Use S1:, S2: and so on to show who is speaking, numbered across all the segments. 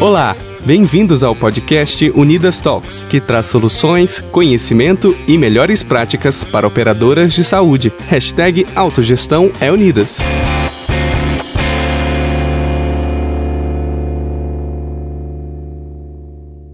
S1: Olá, bem-vindos ao podcast Unidas Talks, que traz soluções, conhecimento e melhores práticas para operadoras de saúde. Hashtag Autogestão é Unidas.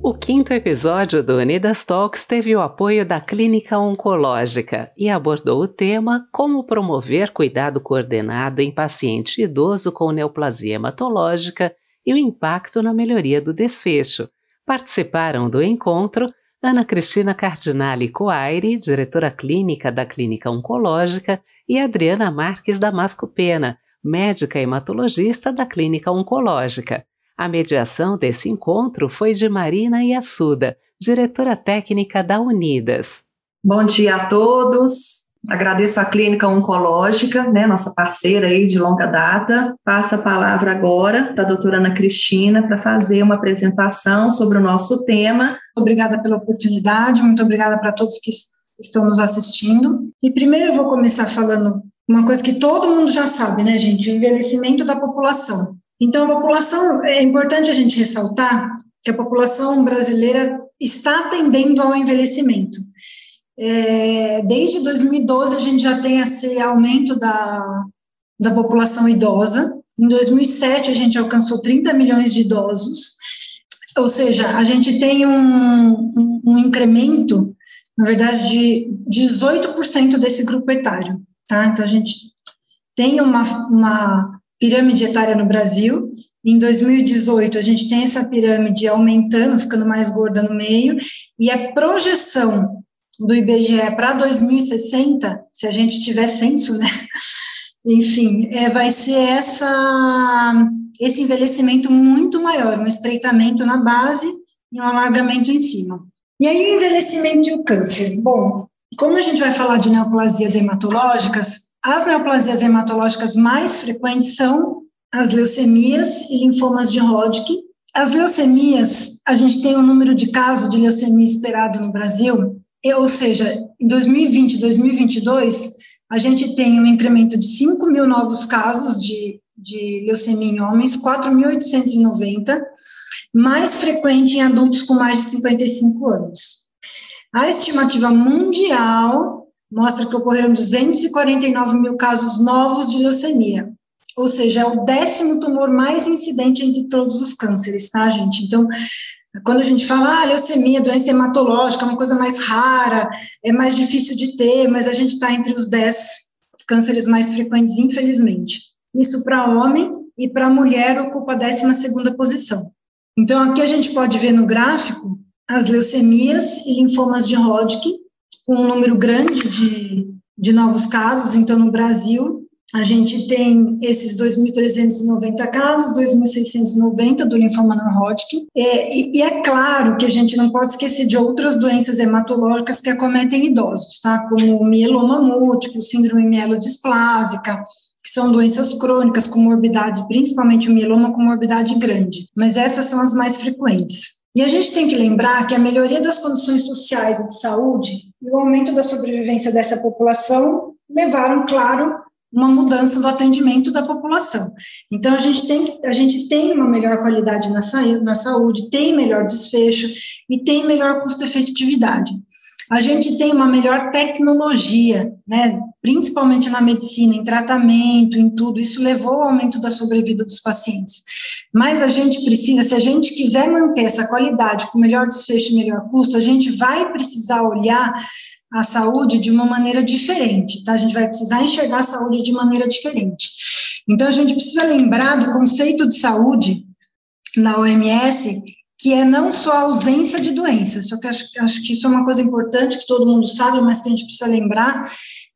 S2: O quinto episódio do Unidas Talks teve o apoio da Clínica Oncológica e abordou o tema Como promover cuidado coordenado em paciente idoso com neoplasia hematológica e o impacto na melhoria do desfecho. Participaram do encontro Ana Cristina Cardinale Coaire, diretora clínica da Clínica Oncológica, e Adriana Marques Damasco Pena, médica hematologista da Clínica Oncológica. A mediação desse encontro foi de Marina Iassuda, diretora técnica da Unidas.
S3: Bom dia a todos. Agradeço a Clínica Oncológica, né, nossa parceira aí de longa data. Passo a palavra agora para a doutora Ana Cristina para fazer uma apresentação sobre o nosso tema.
S4: Obrigada pela oportunidade, muito obrigada para todos que estão nos assistindo. E primeiro eu vou começar falando uma coisa que todo mundo já sabe, né, gente? O envelhecimento da população. Então, a população, é importante a gente ressaltar que a população brasileira está tendendo ao envelhecimento. É, desde 2012 a gente já tem esse aumento da, da população idosa. Em 2007 a gente alcançou 30 milhões de idosos, ou seja, a gente tem um, um, incremento, na verdade, de 18% desse grupo etário. Tá? Então a gente tem uma, uma pirâmide etária no Brasil. Em 2018 a gente tem essa pirâmide aumentando, ficando mais gorda no meio, e a projeção do IBGE para 2060, se a gente tiver censo, né? Enfim, é, vai ser essa, esse envelhecimento muito maior, um estreitamento na base e um alargamento em cima. E aí, o envelhecimento e o câncer. Bom, como a gente vai falar de neoplasias hematológicas, as neoplasias hematológicas mais frequentes são as leucemias e linfomas de Hodgkin. As leucemias, a gente tem um número de casos de leucemia esperado no Brasil ou seja, em 2020 e 2022, a gente tem um incremento de 5 mil novos casos de, de leucemia em homens, 4.890, mais frequente em adultos com mais de 55 anos. A estimativa mundial mostra que ocorreram 249 mil casos novos de leucemia, ou seja, é o décimo tumor mais incidente entre todos os cânceres, tá, gente? Então, quando a gente fala, ah, leucemia, doença hematológica, é uma coisa mais rara, é mais difícil de ter, mas a gente está entre os 10 cânceres mais frequentes, infelizmente. Isso para homem e para mulher ocupa a 12 posição. Então, aqui a gente pode ver no gráfico as leucemias e linfomas de Hodgkin, com um número grande de, de novos casos. Então, no Brasil, a gente tem esses 2.390 casos, 2.690 do linfoma não Hodgkin, é, e, e, é claro que a gente não pode esquecer de outras doenças hematológicas que acometem idosos, tá? Como mieloma múltiplo, síndrome mielodisplásica, que são doenças crônicas com morbidade, principalmente o mieloma com morbidade grande, mas essas são as mais frequentes. E a gente tem que lembrar que a melhoria das condições sociais e de saúde e o aumento da sobrevivência dessa população levaram, claro, uma mudança do atendimento da população. Então, a gente tem, a gente tem uma melhor qualidade na, na saúde, tem melhor desfecho e tem melhor custo-efetividade. A gente tem uma melhor tecnologia, né, principalmente na medicina, em tratamento, em tudo, isso levou ao aumento da sobrevida dos pacientes. Mas a gente precisa, se a gente quiser manter essa qualidade com melhor desfecho e melhor custo, a gente vai precisar olhar a saúde de uma maneira diferente, tá? A gente vai precisar enxergar a saúde de maneira diferente. Então, a gente precisa lembrar do conceito de saúde na OMS, que é não só a ausência de doenças, só que acho, acho que isso é uma coisa importante que todo mundo sabe, mas que a gente precisa lembrar.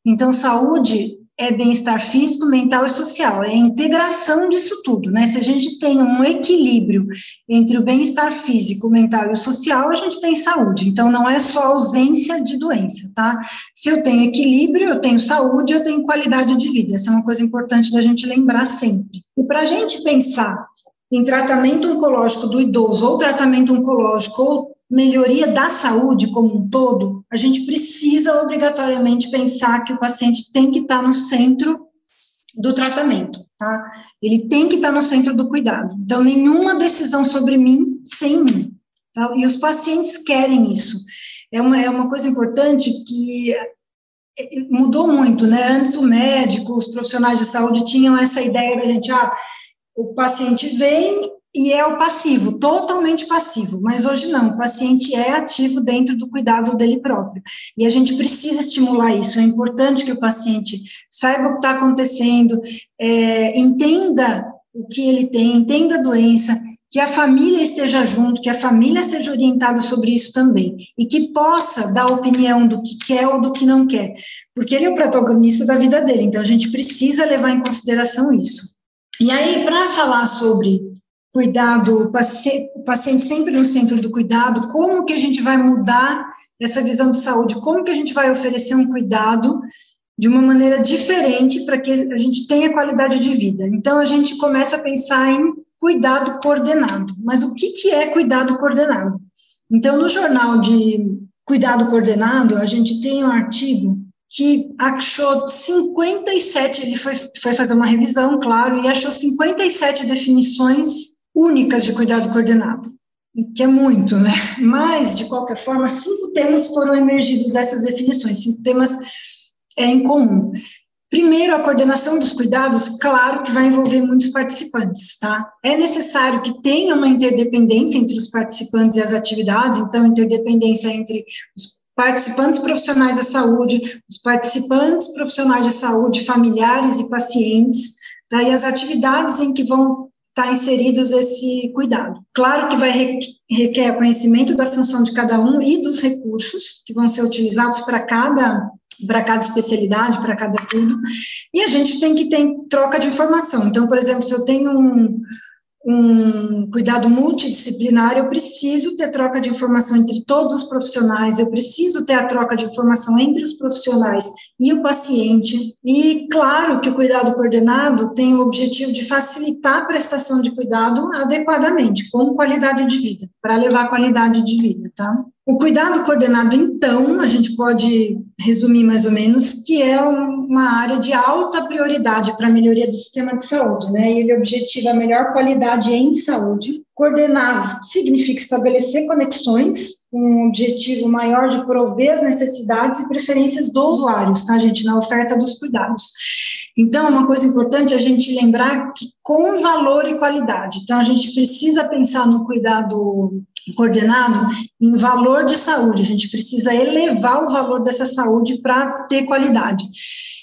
S4: Então, saúde é bem-estar físico, mental e social, é a integração disso tudo, né? Se a gente tem um equilíbrio entre o bem-estar físico, mental e social, a gente tem saúde. Então, não é só ausência de doença, tá? Se eu tenho equilíbrio, eu tenho saúde, eu tenho qualidade de vida. Essa é uma coisa importante da gente lembrar sempre. E para a gente pensar em tratamento oncológico do idoso, ou tratamento oncológico, ou melhoria da saúde como um todo, a gente precisa obrigatoriamente pensar que o paciente tem que estar no centro do tratamento, tá? Ele tem que estar no centro do cuidado. Então, nenhuma decisão sobre mim sem mim. Tá? E os pacientes querem isso. É uma, é uma coisa importante que é, mudou muito, né? Antes o médico, os profissionais de saúde tinham essa ideia da gente, ah, o paciente vem e é o passivo, totalmente passivo, mas hoje não, o paciente é ativo dentro do cuidado dele próprio, e a gente precisa estimular isso, é importante que o paciente saiba o que está acontecendo, é, entenda o que ele tem, entenda a doença, que a família esteja junto, que a família seja orientada sobre isso também, e que possa dar opinião do que quer ou do que não quer, porque ele é o protagonista da vida dele, então a gente precisa levar em consideração isso. E aí, para falar sobre cuidado, o paciente sempre no centro do cuidado, como que a gente vai mudar essa visão de saúde, como que a gente vai oferecer um cuidado de uma maneira diferente para que a gente tenha qualidade de vida. Então, a gente começa a pensar em cuidado coordenado. Mas o que, que é cuidado coordenado? Então, no jornal de cuidado coordenado, a gente tem um artigo que achou 57, ele foi, foi fazer uma revisão, claro, e achou 57 definições únicas de cuidado coordenado, que é muito, né? Mas, de qualquer forma, cinco temas foram emergidos dessas definições, cinco temas é, em comum. Primeiro, a coordenação dos cuidados, claro que vai envolver muitos participantes, tá? É necessário que tenha uma interdependência entre os participantes e as atividades, então, interdependência entre os participantes profissionais da saúde, os participantes profissionais de saúde, familiares e pacientes, tá? e as atividades em que vão estar tá inseridos esse cuidado. Claro que vai requer conhecimento da função de cada um e dos recursos que vão ser utilizados para cada para cada especialidade, para cada tudo, e a gente tem que ter troca de informação. Então, por exemplo, se eu tenho um, um cuidado multidisciplinar, eu preciso ter troca de informação entre todos os profissionais, eu preciso ter a troca de informação entre os profissionais e o paciente. E claro que o cuidado coordenado tem o objetivo de facilitar a prestação de cuidado adequadamente, com qualidade de vida, para levar qualidade de vida, tá? O cuidado coordenado, então, a gente pode resumir mais ou menos, que é uma área de alta prioridade para a melhoria do sistema de saúde, né? Ele objetiva a melhor qualidade em saúde. Coordenar significa estabelecer conexões com um objetivo maior de prover as necessidades e preferências dos usuários, tá, gente, na oferta dos cuidados. Então, uma coisa importante é a gente lembrar que com valor e qualidade. Então, a gente precisa pensar no cuidado coordenado em valor de saúde. A gente precisa elevar o valor dessa saúde para ter qualidade.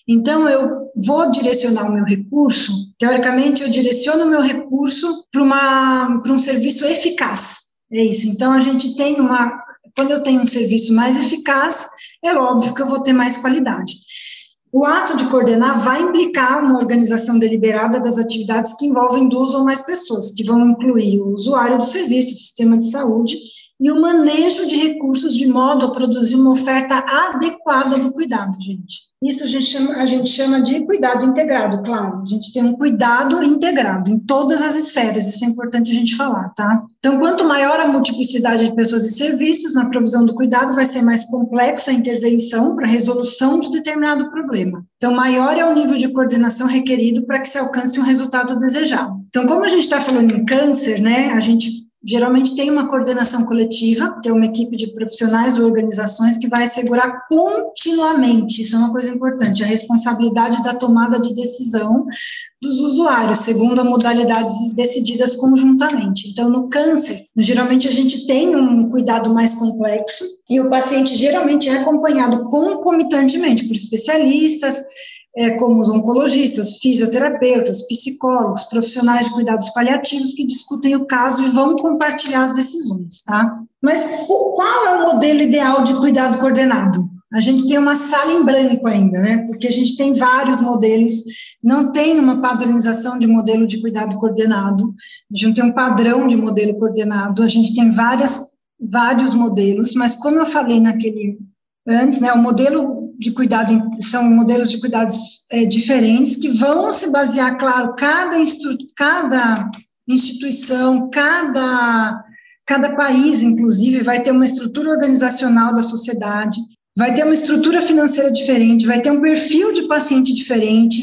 S4: Então, eu vou direcionar o meu recurso, teoricamente, eu direciono o meu recurso para um serviço eficaz. É isso. Então, a gente tem uma. Quando eu tenho um serviço mais eficaz, é óbvio que eu vou ter mais qualidade. O ato de coordenar vai implicar uma organização deliberada das atividades que envolvem duas ou mais pessoas, que vão incluir o usuário do serviço, do sistema de saúde e o manejo de recursos de modo a produzir uma oferta adequada do cuidado, gente. Isso a gente, chama, a gente chama de cuidado integrado, claro. A gente tem um cuidado integrado em todas as esferas, isso é importante a gente falar, tá? Então, quanto maior a multiplicidade de pessoas e serviços na provisão do cuidado, vai ser mais complexa a intervenção para a resolução de determinado problema. Então, maior é o nível de coordenação requerido para que se alcance um resultado desejado. Então, como a gente está falando em câncer, né, a gente geralmente tem uma coordenação coletiva, que é uma equipe de profissionais ou organizações que vai assegurar continuamente, isso é uma coisa importante, a responsabilidade da tomada de decisão dos usuários, segundo as modalidades decididas conjuntamente. Então, no câncer, geralmente a gente tem um cuidado mais complexo e o paciente geralmente é acompanhado concomitantemente por especialistas, é, como os oncologistas, fisioterapeutas, psicólogos, profissionais de cuidados paliativos que discutem o caso e vão compartilhar as decisões, tá? Mas qual é o modelo ideal de cuidado coordenado? A gente tem uma sala em branco ainda, né? Porque a gente tem vários modelos, não tem uma padronização de modelo de cuidado coordenado, a gente não tem um padrão de modelo coordenado, a gente tem várias, vários modelos, mas como eu falei naquele antes, né? O modelo de cuidado, são modelos de cuidados é, diferentes, que vão se basear, claro, cada, cada instituição, cada, cada país, inclusive, vai ter uma estrutura organizacional da sociedade, vai ter uma estrutura financeira diferente, vai ter um perfil de paciente diferente,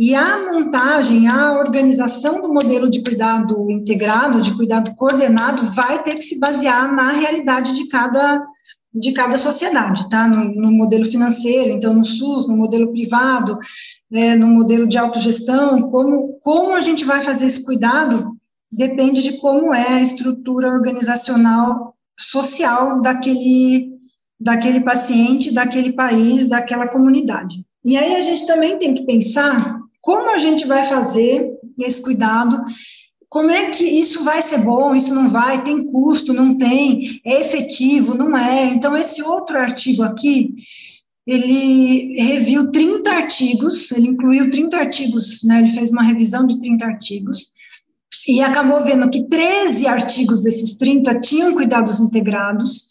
S4: E a montagem, a organização do modelo de cuidado integrado, de cuidado coordenado, vai ter que se basear na realidade de cada, de cada sociedade, tá? No, no modelo financeiro, então no SUS, no modelo privado, né, no modelo de autogestão, como, como a gente vai fazer esse cuidado depende de como é a estrutura organizacional social daquele, daquele paciente, daquele país, daquela comunidade. E aí a gente também tem que pensar como a gente vai fazer esse cuidado? Como é que isso vai ser bom, isso não vai, tem custo, não tem, é efetivo, não é? Então, esse outro artigo aqui, ele reviu 30 artigos, ele incluiu 30 artigos, né, ele fez uma revisão de 30 artigos, e acabou vendo que 13 artigos desses 30 tinham cuidados integrados,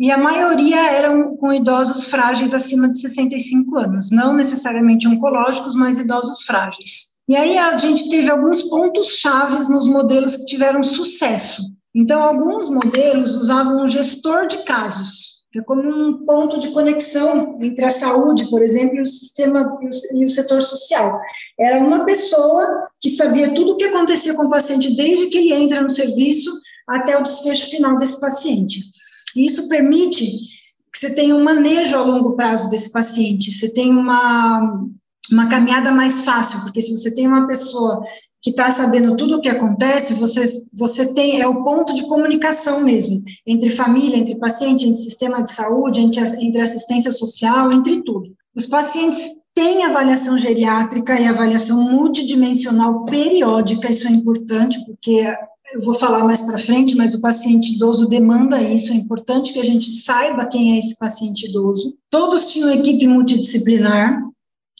S4: e a maioria eram com idosos frágeis acima de 65 anos, não necessariamente oncológicos, mas idosos frágeis. E aí a gente teve alguns pontos chaves nos modelos que tiveram sucesso. Então, alguns modelos usavam um gestor de casos, que é como um ponto de conexão entre a saúde, por exemplo, e o sistema e o setor social. Era uma pessoa que sabia tudo o que acontecia com o paciente desde que ele entra no serviço até o desfecho final desse paciente. E isso permite que você tenha um manejo a longo prazo desse paciente, você tenha uma, uma caminhada mais fácil, porque se você tem uma pessoa que está sabendo tudo o que acontece, você, você tem, é o ponto de comunicação mesmo, entre família, entre paciente, entre sistema de saúde, entre, entre assistência social, entre tudo. Os pacientes têm avaliação geriátrica e avaliação multidimensional periódica, isso é importante, porque eu vou falar mais para frente, mas o paciente idoso demanda isso, é importante que a gente saiba quem é esse paciente idoso. Todos tinham equipe multidisciplinar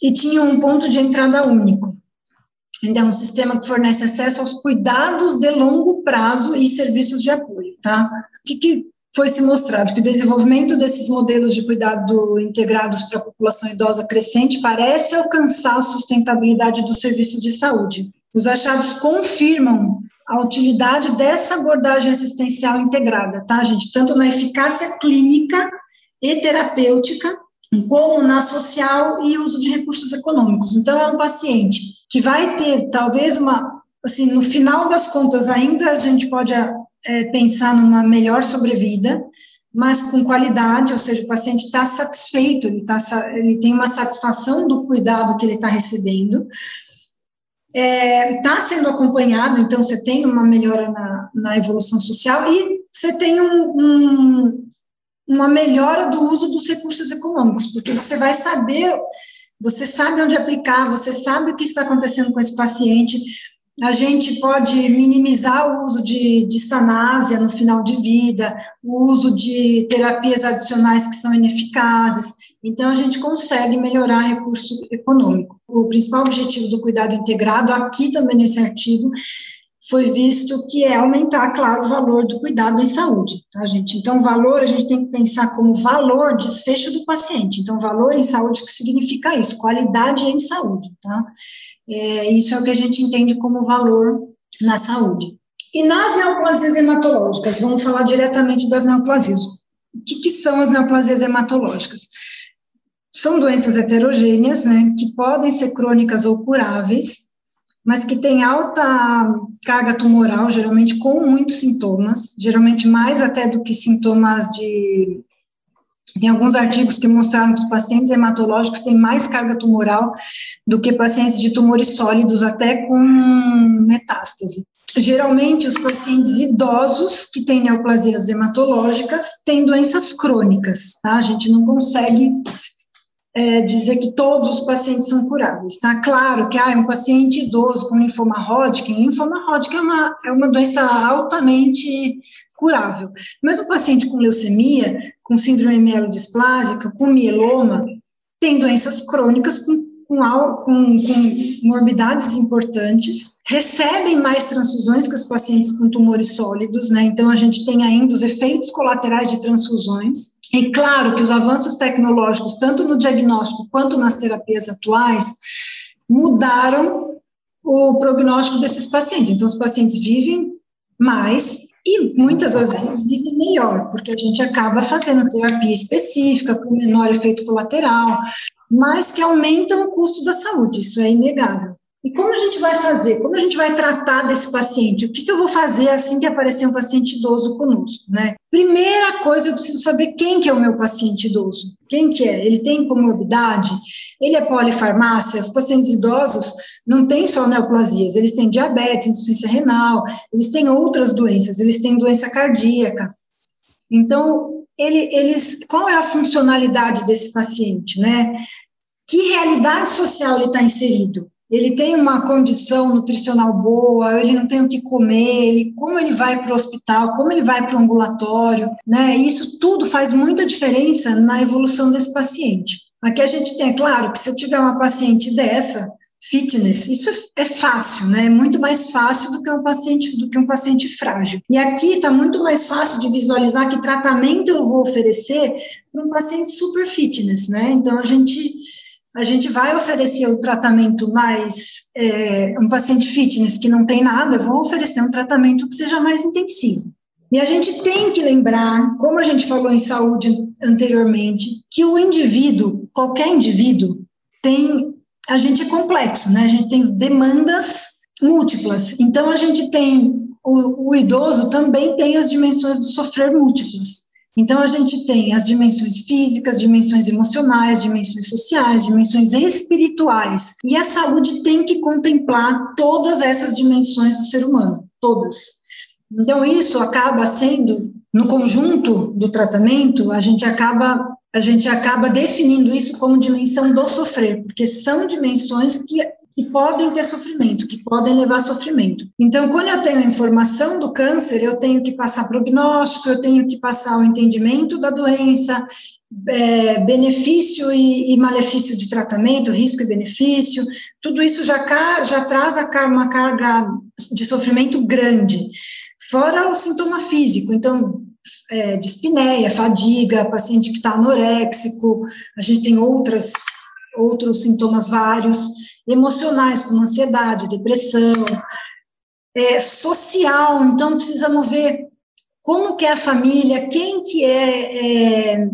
S4: e tinham um ponto de entrada único. Então, um sistema que fornece acesso aos cuidados de longo prazo e serviços de apoio, tá? O que, que foi se mostrado? Que o desenvolvimento desses modelos de cuidado integrados para a população idosa crescente parece alcançar a sustentabilidade dos serviços de saúde. Os achados confirmam a utilidade dessa abordagem assistencial integrada, tá, gente? Tanto na eficácia clínica e terapêutica, como na social e uso de recursos econômicos. Então, é um paciente que vai ter, talvez, uma. Assim, no final das contas, ainda a gente pode é, pensar numa melhor sobrevida, mas com qualidade, ou seja, o paciente está satisfeito, ele, tá, ele tem uma satisfação do cuidado que ele está recebendo, está é, tá sendo acompanhado, então você tem uma melhora na, na evolução social e você tem um, um, uma melhora do uso dos recursos econômicos, porque você vai saber, você sabe onde aplicar, você sabe o que está acontecendo com esse paciente, a gente pode minimizar o uso de, de estanásia no final de vida, o uso de terapias adicionais que são ineficazes, então, a gente consegue melhorar recurso econômico. O principal objetivo do cuidado integrado, aqui também nesse artigo, foi visto que é aumentar, claro, o valor do cuidado em saúde, tá, gente? Então, valor a gente tem que pensar como valor desfecho do paciente. Então, valor em saúde, que significa isso? Qualidade em saúde, tá? É, isso é o que a gente entende como valor na saúde. E nas neoplasias hematológicas, vamos falar diretamente das neoplasias. O que, que são as neoplasias hematológicas? São doenças heterogêneas, né, que podem ser crônicas ou curáveis, mas que têm alta carga tumoral, geralmente com muitos sintomas, geralmente mais até do que sintomas de. Tem alguns artigos que mostraram que os pacientes hematológicos têm mais carga tumoral do que pacientes de tumores sólidos, até com metástase. Geralmente, os pacientes idosos que têm neoplasias hematológicas têm doenças crônicas, tá? A gente não consegue é, dizer que todos os pacientes são curáveis, tá? Claro que ah, um paciente idoso com linfoma Hodgkin, linfoma Hodgkin é uma, é uma doença altamente curável, mas o paciente com leucemia, com síndrome mielodisplásica, com mieloma, tem doenças crônicas com com, com, com, morbidades importantes, recebem mais transfusões que os pacientes com tumores sólidos, né? Então, a gente tem ainda os efeitos colaterais de transfusões, e claro que os avanços tecnológicos, tanto no diagnóstico quanto nas terapias atuais, mudaram o prognóstico desses pacientes. Então, os pacientes vivem mais e muitas das vezes vivem melhor, porque a gente acaba fazendo terapia específica, com menor efeito colateral, mas que aumentam o custo da saúde, isso é inegável. E como a gente vai fazer? Como a gente vai tratar desse paciente? O que, que eu vou fazer assim que aparecer um paciente idoso conosco, né? Primeira coisa, eu preciso saber quem que é o meu paciente idoso. Quem que é? Ele tem comorbidade? Ele é polifarmácia? Os pacientes idosos não têm só neoplasias, eles têm diabetes, insuficiência renal, eles têm outras doenças, eles têm doença cardíaca. Então, ele, eles, qual é a funcionalidade desse paciente, né? Que realidade social ele está inserido? Ele tem uma condição nutricional boa, ele não tem o que comer, ele, como ele vai para o hospital, como ele vai para o ambulatório, né? Isso tudo faz muita diferença na evolução desse paciente. Aqui a gente tem, é claro, que se eu tiver uma paciente dessa, fitness, isso é fácil, né? É muito mais fácil do que um paciente do que um paciente frágil. E aqui está muito mais fácil de visualizar que tratamento eu vou oferecer para um paciente super fitness, né? Então a gente a gente vai oferecer o tratamento mais, é, um paciente fitness que não tem nada, vou oferecer um tratamento que seja mais intensivo. E a gente tem que lembrar, como a gente falou em saúde anteriormente, que o indivíduo, qualquer indivíduo, tem, a gente é complexo, né? A gente tem demandas múltiplas. Então a gente tem o, o idoso também tem as dimensões do sofrer múltiplas. Então, a gente tem as dimensões físicas, dimensões emocionais, dimensões sociais, dimensões espirituais. E a saúde tem que contemplar todas essas dimensões do ser humano, todas. Então, isso acaba sendo, no conjunto do tratamento, a gente acaba a gente acaba definindo isso como dimensão do sofrer, porque são dimensões que que podem ter sofrimento, que podem levar sofrimento. Então, quando eu tenho a informação do câncer, eu tenho que passar prognóstico, eu tenho que passar o entendimento da doença, é, benefício e, e, malefício de tratamento, risco e benefício, tudo isso já, já traz uma carga de sofrimento grande, fora o sintoma físico, então, é, dispneia, fadiga, paciente que está anoréxico, a gente tem outras, outros sintomas vários, emocionais, como ansiedade, depressão, é, social, então precisamos ver como que é a família, quem que é, é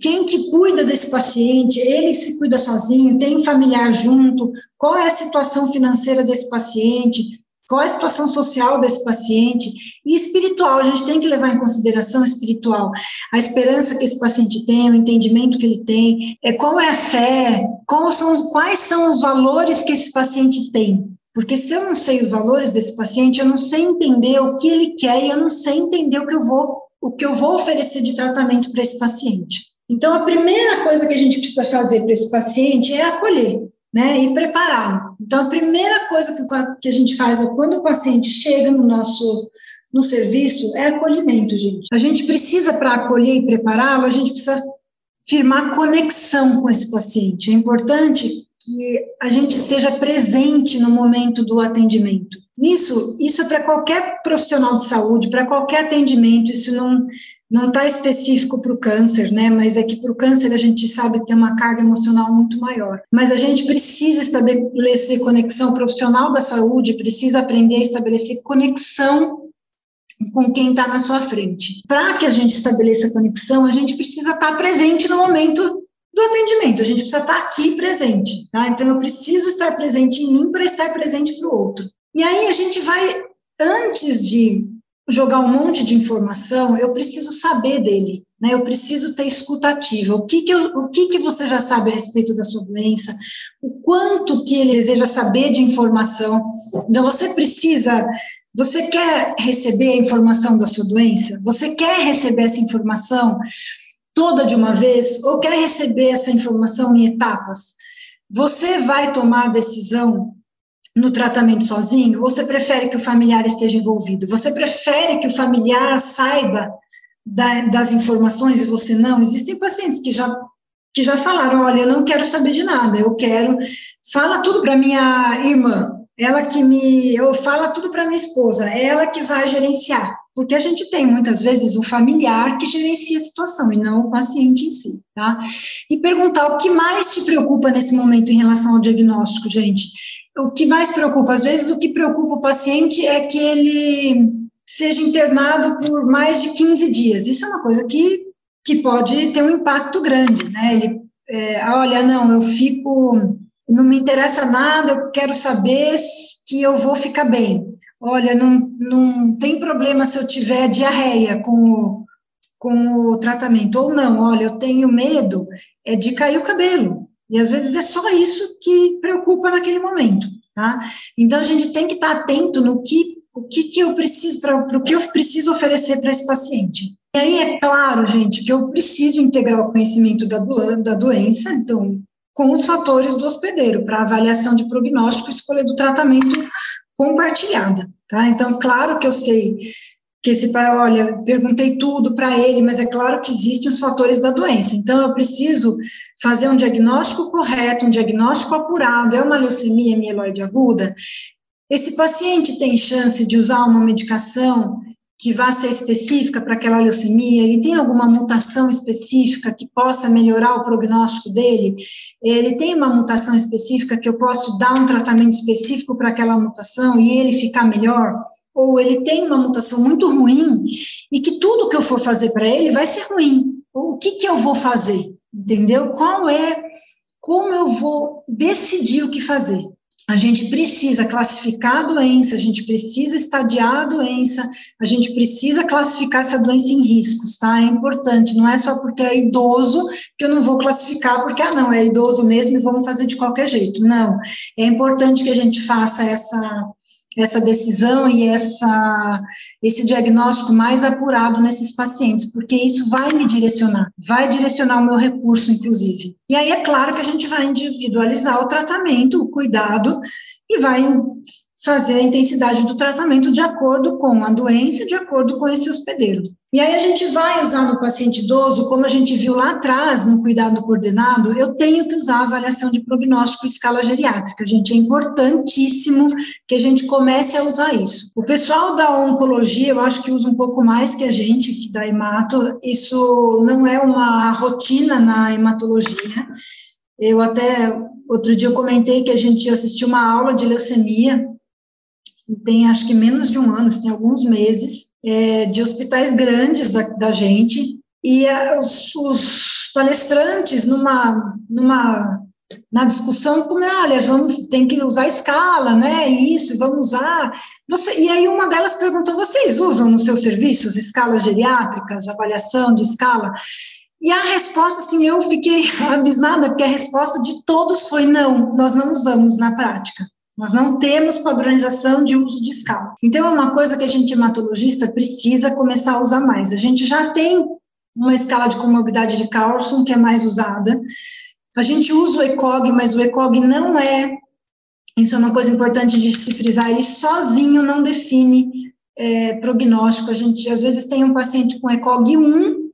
S4: quem que cuida desse paciente, ele se cuida sozinho, tem familiar junto, qual é a situação financeira desse paciente, qual é a situação social desse paciente e espiritual, a gente tem que levar em consideração espiritual, a esperança que esse paciente tem, o entendimento que ele tem, é qual é a fé, são os, quais são os valores que esse paciente tem. Porque se eu não sei os valores desse paciente, eu não sei entender o que ele quer e eu não sei entender o que eu vou, o que eu vou oferecer de tratamento para esse paciente. Então, a primeira coisa que a gente precisa fazer para esse paciente é acolher né, e prepará-lo. Então, a primeira coisa que, que a gente faz é quando o paciente chega no nosso no serviço é acolhimento, gente. A gente precisa, para acolher e prepará-lo, a gente precisa firmar conexão com esse paciente. É importante que a gente esteja presente no momento do atendimento. Isso, isso é para qualquer profissional de saúde, para qualquer atendimento, isso não não está específico para o câncer, né? Mas é que para o câncer a gente sabe que tem uma carga emocional muito maior. Mas a gente precisa estabelecer conexão profissional da saúde, precisa aprender a estabelecer conexão com quem está na sua frente. Para que a gente estabeleça conexão, a gente precisa estar tá presente no momento do atendimento, a gente precisa estar aqui presente. Tá? Então, eu preciso estar presente em mim para estar presente para o outro. E aí a gente vai, antes de jogar um monte de informação, eu preciso saber dele, né? Eu preciso ter escutativa. O que que, eu, o que que você já sabe a respeito da sua doença? O quanto que ele deseja saber de informação? Então você precisa você quer receber a informação da sua doença? Você quer receber essa informação toda de uma vez ou quer receber essa informação em etapas? Você vai tomar a decisão no tratamento sozinho? Ou você prefere que o familiar esteja envolvido? Você prefere que o familiar saiba da, das informações e você não? Existem pacientes que já que já falaram, olha, eu não quero saber de nada, eu quero fala tudo para minha irmã, ela que me, eu fala tudo para minha esposa, ela que vai gerenciar, porque a gente tem muitas vezes o familiar que gerencia a situação e não o paciente em si, tá? E perguntar o que mais te preocupa nesse momento em relação ao diagnóstico, gente? o que mais preocupa? Às vezes, o que preocupa o paciente é que ele seja internado por mais de 15 dias. Isso é uma coisa que, que pode ter um impacto grande, né? Ele, é, olha, não, eu fico, não me interessa nada, eu quero saber que eu vou ficar bem. Olha, não, não tem problema se eu tiver diarreia com o, com o tratamento, ou não, olha, eu tenho medo é de cair o cabelo, e às vezes é só isso que preocupa naquele momento, tá? Então a gente tem que estar atento no que o que, que eu preciso para o que eu preciso oferecer para esse paciente. E aí é claro, gente, que eu preciso integrar o conhecimento da, do, da doença, então, com os fatores do hospedeiro, para avaliação de prognóstico e escolha do tratamento compartilhada, tá? Então, claro que eu sei que esse pai, olha, perguntei tudo para ele, mas é claro que existem os fatores da doença. Então, eu preciso fazer um diagnóstico correto, um diagnóstico apurado. É uma leucemia mieloide aguda? Esse paciente tem chance de usar uma medicação que vá ser específica para aquela leucemia? Ele tem alguma mutação específica que possa melhorar o prognóstico dele? Ele tem uma mutação específica que eu posso dar um tratamento específico para aquela mutação e ele ficar melhor? ou ele tem uma mutação muito ruim e que tudo que eu for fazer para ele vai ser ruim. O que, que eu vou fazer? Entendeu? Qual é, como eu vou decidir o que fazer? A gente precisa classificar a doença, a gente precisa estadiar a doença, a gente precisa classificar essa doença em riscos, tá? É importante, não é só porque é idoso que eu não vou classificar, porque, ah, não, é idoso mesmo e vamos fazer de qualquer jeito. Não, é importante que a gente faça essa, essa decisão e essa, esse diagnóstico mais apurado nesses pacientes, porque isso vai me direcionar, vai direcionar o meu recurso, inclusive. E aí é claro que a gente vai individualizar o tratamento, o cuidado, e vai fazer a intensidade do tratamento de acordo com a doença, de acordo com esse hospedeiro. E aí a gente vai usar no paciente idoso, como a gente viu lá atrás no cuidado coordenado, eu tenho que usar a avaliação de prognóstico escala geriátrica. Gente, é importantíssimo que a gente comece a usar isso. O pessoal da oncologia, eu acho que usa um pouco mais que a gente, que da hemato, isso não é uma rotina na hematologia. Eu até outro dia eu comentei que a gente assistiu uma aula de leucemia tem acho que menos de um ano, tem alguns meses, é, de hospitais grandes da, da gente, e é, os, os, palestrantes, numa, numa na discussão, como, olha, vamos, tem que usar escala, né, isso, vamos usar. Você, e aí uma delas perguntou, vocês usam nos seus serviços escalas geriátricas, avaliação de escala? E a resposta, assim, eu fiquei abismada, porque a resposta de todos foi não, nós não usamos na prática. Nós não temos padronização de uso de escala. Então, é uma coisa que a gente, hematologista, precisa começar a usar mais. A gente já tem uma escala de comorbidade de Carlson, que é mais usada. A gente usa o ECOG, mas o ECOG não é, isso é uma coisa importante de se frisar, ele sozinho não define é, prognóstico. A gente, às vezes, tem um paciente com ECOG 1,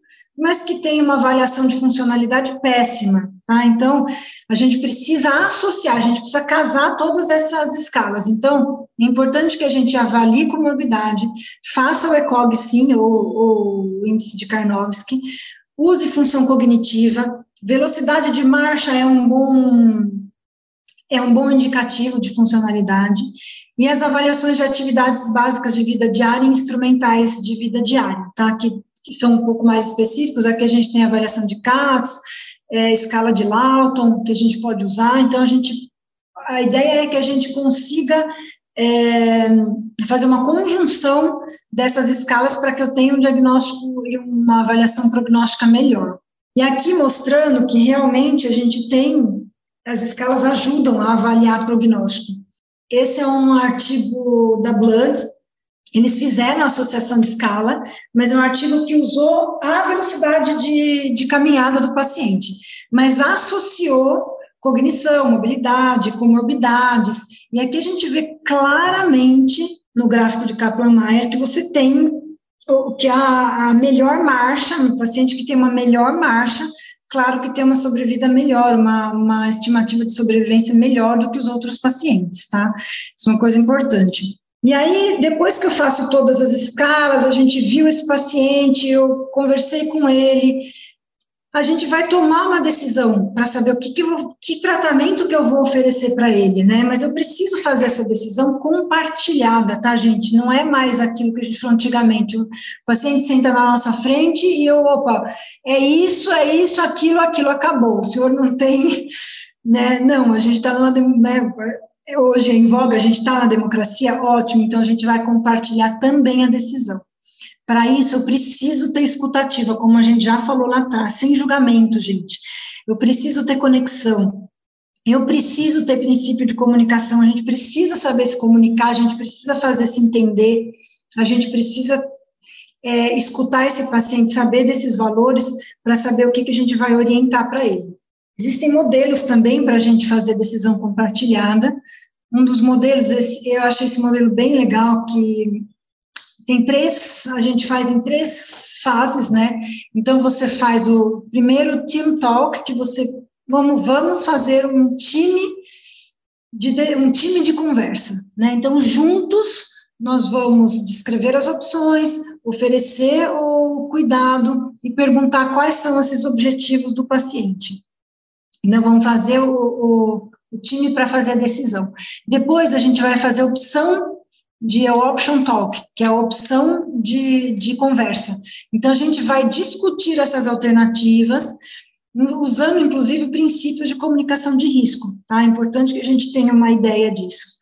S4: mas que tem uma avaliação de funcionalidade péssima, tá? Então, a gente precisa associar, a gente precisa casar todas essas escalas. Então, é importante que a gente avalie comorbidade, faça o ECOG sim, ou o índice de Karnowski, use função cognitiva, velocidade de marcha é um bom é um bom indicativo de funcionalidade, e as avaliações de atividades básicas de vida diária e instrumentais de vida diária, tá? Que que são um pouco mais específicos, aqui a gente tem a avaliação de CATS, é, escala de Lawton, que a gente pode usar, então a gente, a ideia é que a gente consiga é, fazer uma conjunção dessas escalas para que eu tenha um diagnóstico e uma avaliação prognóstica melhor. E aqui mostrando que realmente a gente tem, as escalas ajudam a avaliar prognóstico. Esse é um artigo da Blood, eles fizeram a associação de escala, mas é um artigo que usou a velocidade de, de caminhada do paciente, mas associou cognição, mobilidade, comorbidades, e aqui a gente vê claramente no gráfico de Kaplan-Meier que você tem o que a, a melhor marcha, no paciente que tem uma melhor marcha, claro que tem uma sobrevida melhor, uma, uma estimativa de sobrevivência melhor do que os outros pacientes, tá? Isso é uma coisa importante. E aí, depois que eu faço todas as escalas, a gente viu esse paciente, eu conversei com ele, a gente vai tomar uma decisão para saber o que, que, que tratamento que eu vou oferecer para ele, né? Mas eu preciso fazer essa decisão compartilhada, tá, gente? Não é mais aquilo que a gente falou antigamente. O paciente senta na nossa frente e eu, opa, é isso, é isso, aquilo, aquilo, acabou. O senhor não tem, né? Não, a gente está numa, né? Hoje é em voga, a gente está na democracia, ótimo, então a gente vai compartilhar também a decisão. Para isso, eu preciso ter escutativa, como a gente já falou lá atrás, sem julgamento, gente. Eu preciso ter conexão. Eu preciso ter princípio de comunicação. A gente precisa saber se comunicar, a gente precisa fazer se entender, a gente precisa é, escutar esse paciente, saber desses valores, para saber o que, que a gente vai orientar para ele. Existem modelos também para a gente fazer decisão compartilhada. Um dos modelos, eu achei esse modelo bem legal, que tem três, a gente faz em três fases, né? Então você faz o primeiro team talk, que você vamos, vamos fazer um time de um time de conversa, né? Então juntos nós vamos descrever as opções, oferecer o cuidado e perguntar quais são esses objetivos do paciente. Então vamos fazer o, o, o time para fazer a decisão. Depois a gente vai fazer a opção de option talk, que é a opção de, de conversa. Então, a gente vai discutir essas alternativas, usando, inclusive, princípios de comunicação de risco, tá? É importante que a gente tenha uma ideia disso.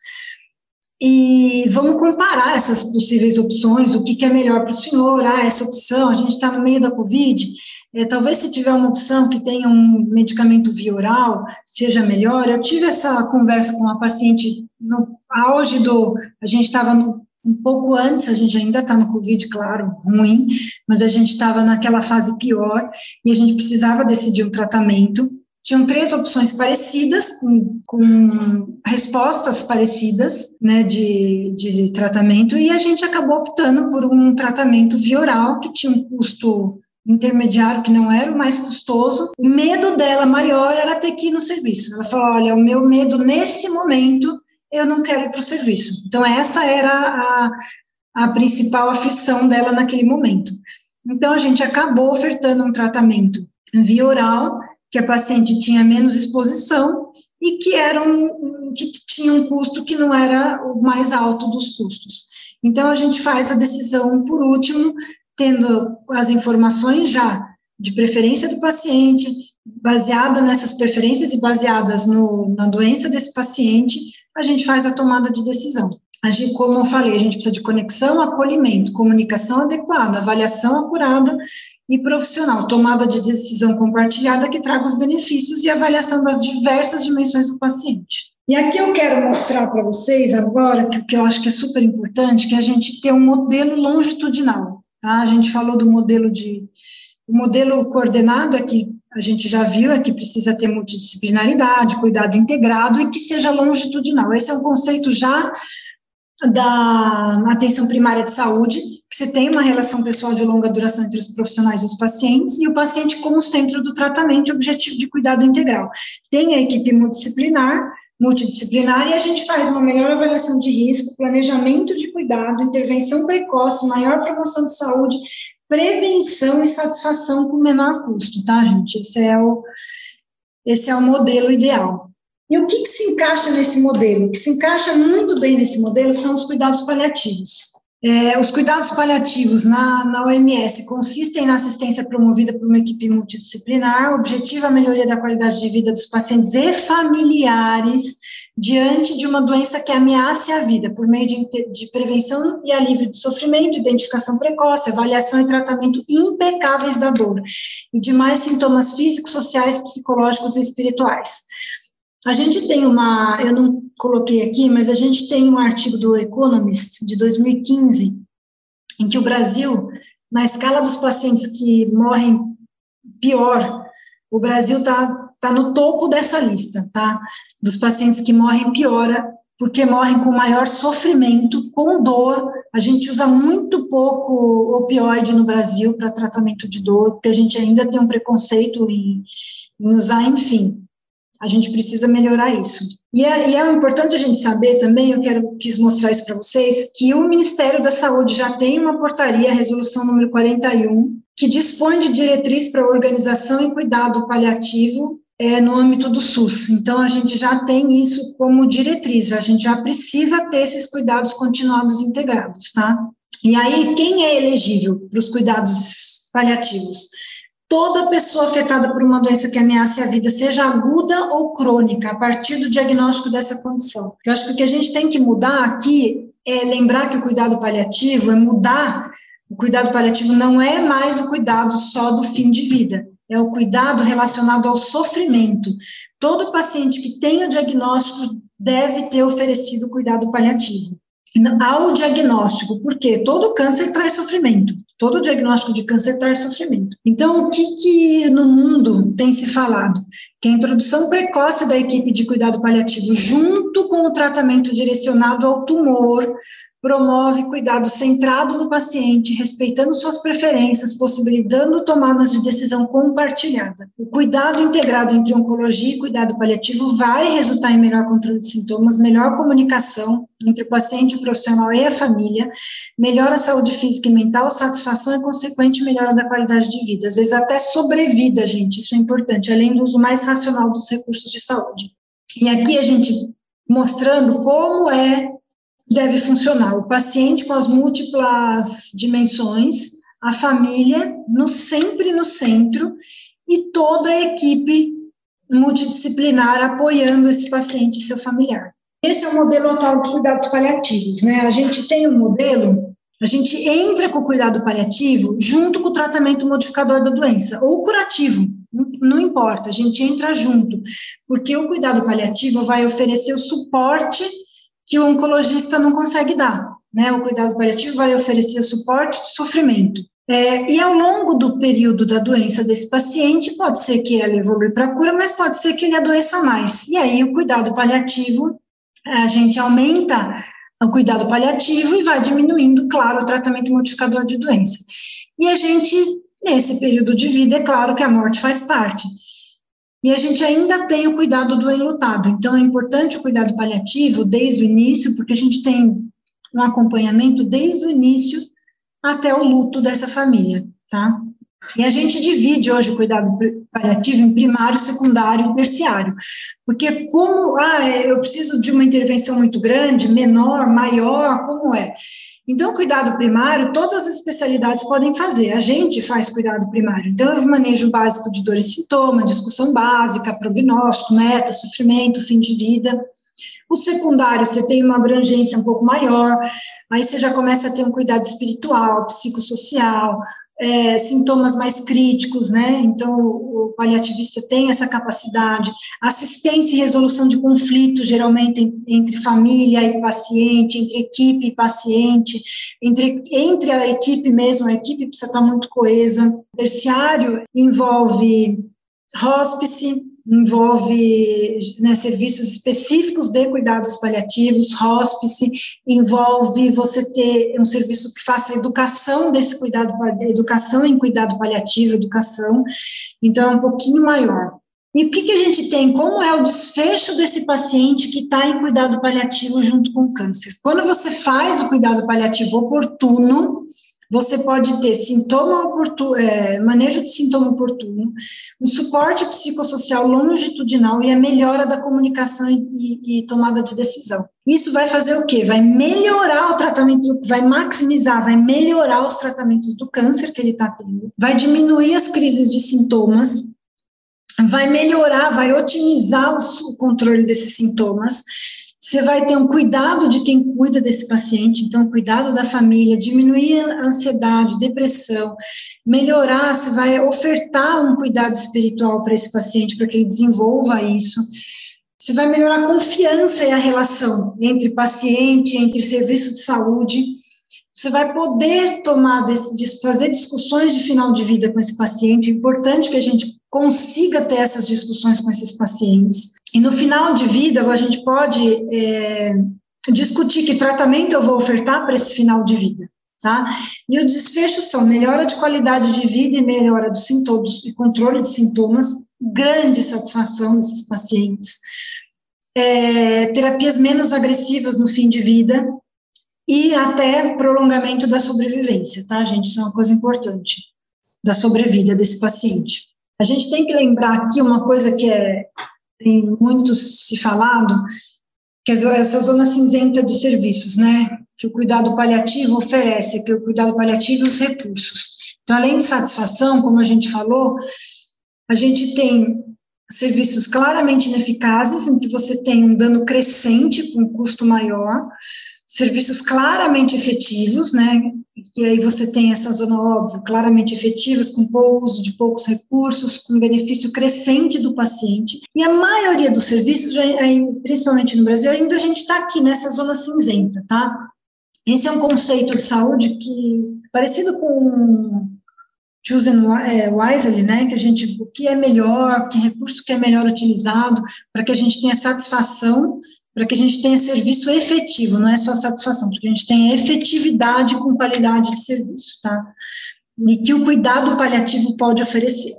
S4: E vamos comparar essas possíveis opções, o que, que é melhor para o senhor, ah, essa opção, a gente está no meio da Covid, é, talvez se tiver uma opção que tenha um medicamento via oral, seja melhor. Eu tive essa conversa com uma paciente no auge do. A gente estava um pouco antes, a gente ainda está no Covid, claro, ruim, mas a gente estava naquela fase pior e a gente precisava decidir um tratamento. Tinham três opções parecidas, com, com respostas parecidas, né, de, de tratamento, e a gente acabou optando por um tratamento via oral, que tinha um custo intermediário, que não era o mais custoso. O medo dela maior era ter que ir no serviço. Ela falou: olha, o meu medo nesse momento, eu não quero ir para o serviço. Então, essa era a, a principal aflição dela naquele momento. Então, a gente acabou ofertando um tratamento via oral, que a paciente tinha menos exposição e que era um, que tinha um custo que não era o mais alto dos custos. Então, a gente faz a decisão, por último, tendo as informações já de preferência do paciente, baseada nessas preferências e baseadas no, na doença desse paciente, a gente faz a tomada de decisão. Gente, como eu falei, a gente precisa de conexão, acolhimento, comunicação adequada, avaliação acurada e profissional, tomada de decisão compartilhada que traga os benefícios e avaliação das diversas dimensões do paciente. E aqui eu quero mostrar para vocês agora, que, que eu acho que é super importante, que a gente tem um modelo longitudinal. Tá? A gente falou do modelo de. O modelo coordenado é que a gente já viu, é que precisa ter multidisciplinaridade, cuidado integrado e que seja longitudinal. Esse é um conceito já da atenção primária de saúde, você tem uma relação pessoal de longa duração entre os profissionais e os pacientes, e o paciente como centro do tratamento e objetivo de cuidado integral. Tem a equipe multidisciplinar, multidisciplinar e a gente faz uma melhor avaliação de risco, planejamento de cuidado, intervenção precoce, maior promoção de saúde, prevenção e satisfação com menor custo, tá, gente? Esse é o, esse é o modelo ideal. E o que, que se encaixa nesse modelo? O que se encaixa muito bem nesse modelo são os cuidados paliativos. É, os cuidados paliativos na, na OMS consistem na assistência promovida por uma equipe multidisciplinar, objetiva a melhoria da qualidade de vida dos pacientes e familiares diante de uma doença que ameace a vida, por meio de, de prevenção e alívio de sofrimento, identificação precoce, avaliação e tratamento impecáveis da dor e demais sintomas físicos, sociais, psicológicos e espirituais. A gente tem uma, eu não coloquei aqui, mas a gente tem um artigo do Economist de 2015, em que o Brasil, na escala dos pacientes que morrem pior, o Brasil está tá no topo dessa lista, tá? Dos pacientes que morrem pior, porque morrem com maior sofrimento, com dor. A gente usa muito pouco opioide no Brasil para tratamento de dor, porque a gente ainda tem um preconceito em, em usar, enfim a gente precisa melhorar isso. E é, e é, importante a gente saber também, eu quero quis mostrar isso para vocês, que o Ministério da Saúde já tem uma portaria, a resolução número 41, que dispõe de diretriz para organização e cuidado paliativo é, no âmbito do SUS. Então, a gente já tem isso como diretriz, a gente já precisa ter esses cuidados continuados integrados, tá? E aí, quem é elegível para os cuidados paliativos? Toda pessoa afetada por uma doença que ameace a vida, seja aguda ou crônica, a partir do diagnóstico dessa condição. Eu acho que o que a gente tem que mudar aqui é lembrar que o cuidado paliativo é mudar. O cuidado paliativo não é mais o cuidado só do fim de vida, é o cuidado relacionado ao sofrimento. Todo paciente que tem o diagnóstico deve ter oferecido cuidado paliativo. Ao diagnóstico, porque todo câncer traz sofrimento, todo diagnóstico de câncer traz sofrimento. Então, o que, que no mundo tem se falado? Que a introdução precoce da equipe de cuidado paliativo, junto com o tratamento direcionado ao tumor, promove cuidado centrado no paciente, respeitando suas preferências, possibilitando tomadas de decisão compartilhada. O cuidado integrado entre oncologia e cuidado paliativo vai resultar em melhor controle de sintomas, melhor comunicação entre o paciente, o profissional e a família, melhora a saúde física e mental, satisfação e consequente melhora da qualidade de vida, às vezes até sobrevida, gente, isso é importante, além do uso mais racional dos recursos de saúde. E aqui a gente mostrando como é deve funcionar o paciente com as múltiplas dimensões, a família no sempre no centro e toda a equipe multidisciplinar apoiando esse paciente e seu familiar. Esse é o modelo atual de cuidados paliativos, né? A gente tem um modelo, a gente entra com o cuidado paliativo junto com o tratamento modificador da doença, ou curativo, não importa, a gente entra junto, porque o cuidado paliativo vai oferecer o suporte que o oncologista não consegue dar. Né? O cuidado paliativo vai oferecer o suporte de sofrimento. É, e ao longo do período da doença desse paciente, pode ser que ele evolua para cura, mas pode ser que ele adoeça mais. E aí, o cuidado paliativo, a gente aumenta o cuidado paliativo e vai diminuindo, claro, o tratamento modificador de doença. E a gente, nesse período de vida, é claro que a morte faz parte. E a gente ainda tem o cuidado do enlutado. Então, é importante o cuidado paliativo desde o início, porque a gente tem um acompanhamento desde o início até o luto dessa família, tá? E a gente divide hoje o cuidado paliativo em primário, secundário e terciário. Porque como, ah, eu preciso de uma intervenção muito grande, menor, maior, como é? Então, cuidado primário, todas as especialidades podem fazer. A gente faz cuidado primário. Então, eu manejo básico de dor e sintoma, discussão básica, prognóstico, meta, sofrimento, fim de vida. O secundário, você tem uma abrangência um pouco maior, aí você já começa a ter um cuidado espiritual, psicossocial, é, sintomas mais críticos, né? Então, o, paliativista tem essa capacidade. Assistência e resolução de conflitos, geralmente entre família e paciente, entre equipe e paciente, entre, entre a equipe mesmo, a equipe precisa estar muito coesa. O terciário envolve hospice, envolve né, serviços específicos de cuidados paliativos, hospice, envolve você ter um serviço que faça educação desse cuidado, educação em cuidado paliativo, educação, então é um pouquinho maior. E o que, que a gente tem? Como é o desfecho desse paciente que está em cuidado paliativo junto com câncer? Quando você faz o cuidado paliativo oportuno, você pode ter sintoma oportuno, é, manejo de sintoma oportuno, um suporte psicossocial longitudinal e a melhora da comunicação e, e, e tomada de decisão. Isso vai fazer o quê? Vai melhorar o tratamento, vai maximizar, vai melhorar os tratamentos do câncer que ele está tendo, vai diminuir as crises de sintomas, vai melhorar, vai otimizar o controle desses sintomas você vai ter um cuidado de quem cuida desse paciente, então, cuidado da família, diminuir a ansiedade, depressão, melhorar, você vai ofertar um cuidado espiritual para esse paciente, para que ele desenvolva isso. Você vai melhorar a confiança e a relação entre paciente, entre serviço de saúde. Você vai poder tomar, fazer discussões de final de vida com esse paciente. É importante que a gente consiga ter essas discussões com esses pacientes. E no final de vida, a gente pode é, discutir que tratamento eu vou ofertar para esse final de vida. Tá? E os desfechos são melhora de qualidade de vida e melhora dos sintomas e controle de sintomas, grande satisfação desses pacientes, é, terapias menos agressivas no fim de vida e até prolongamento da sobrevivência, tá, gente? Isso é uma coisa importante. da sobrevida desse paciente. A gente tem que lembrar aqui uma coisa que é, tem muito se falado, que é essa zona cinzenta de serviços, né? Que o cuidado paliativo oferece, que o cuidado paliativo os recursos. Então, além de satisfação, como a gente falou, a gente tem serviços claramente ineficazes, em que você tem um dano crescente com um custo maior, serviços claramente efetivos, né? E aí você tem essa zona óbvia, claramente efetivas, com uso de poucos recursos, com benefício crescente do paciente. E a maioria dos serviços, principalmente no Brasil, ainda a gente está aqui nessa zona cinzenta, tá? Esse é um conceito de saúde que, parecido com chosen é, wisely, né, que a gente, o que é melhor, que recurso que é melhor utilizado, para que a gente tenha satisfação, para que a gente tenha serviço efetivo, não é só satisfação, para que a gente tenha efetividade com qualidade de serviço, tá? E que o cuidado paliativo pode oferecer.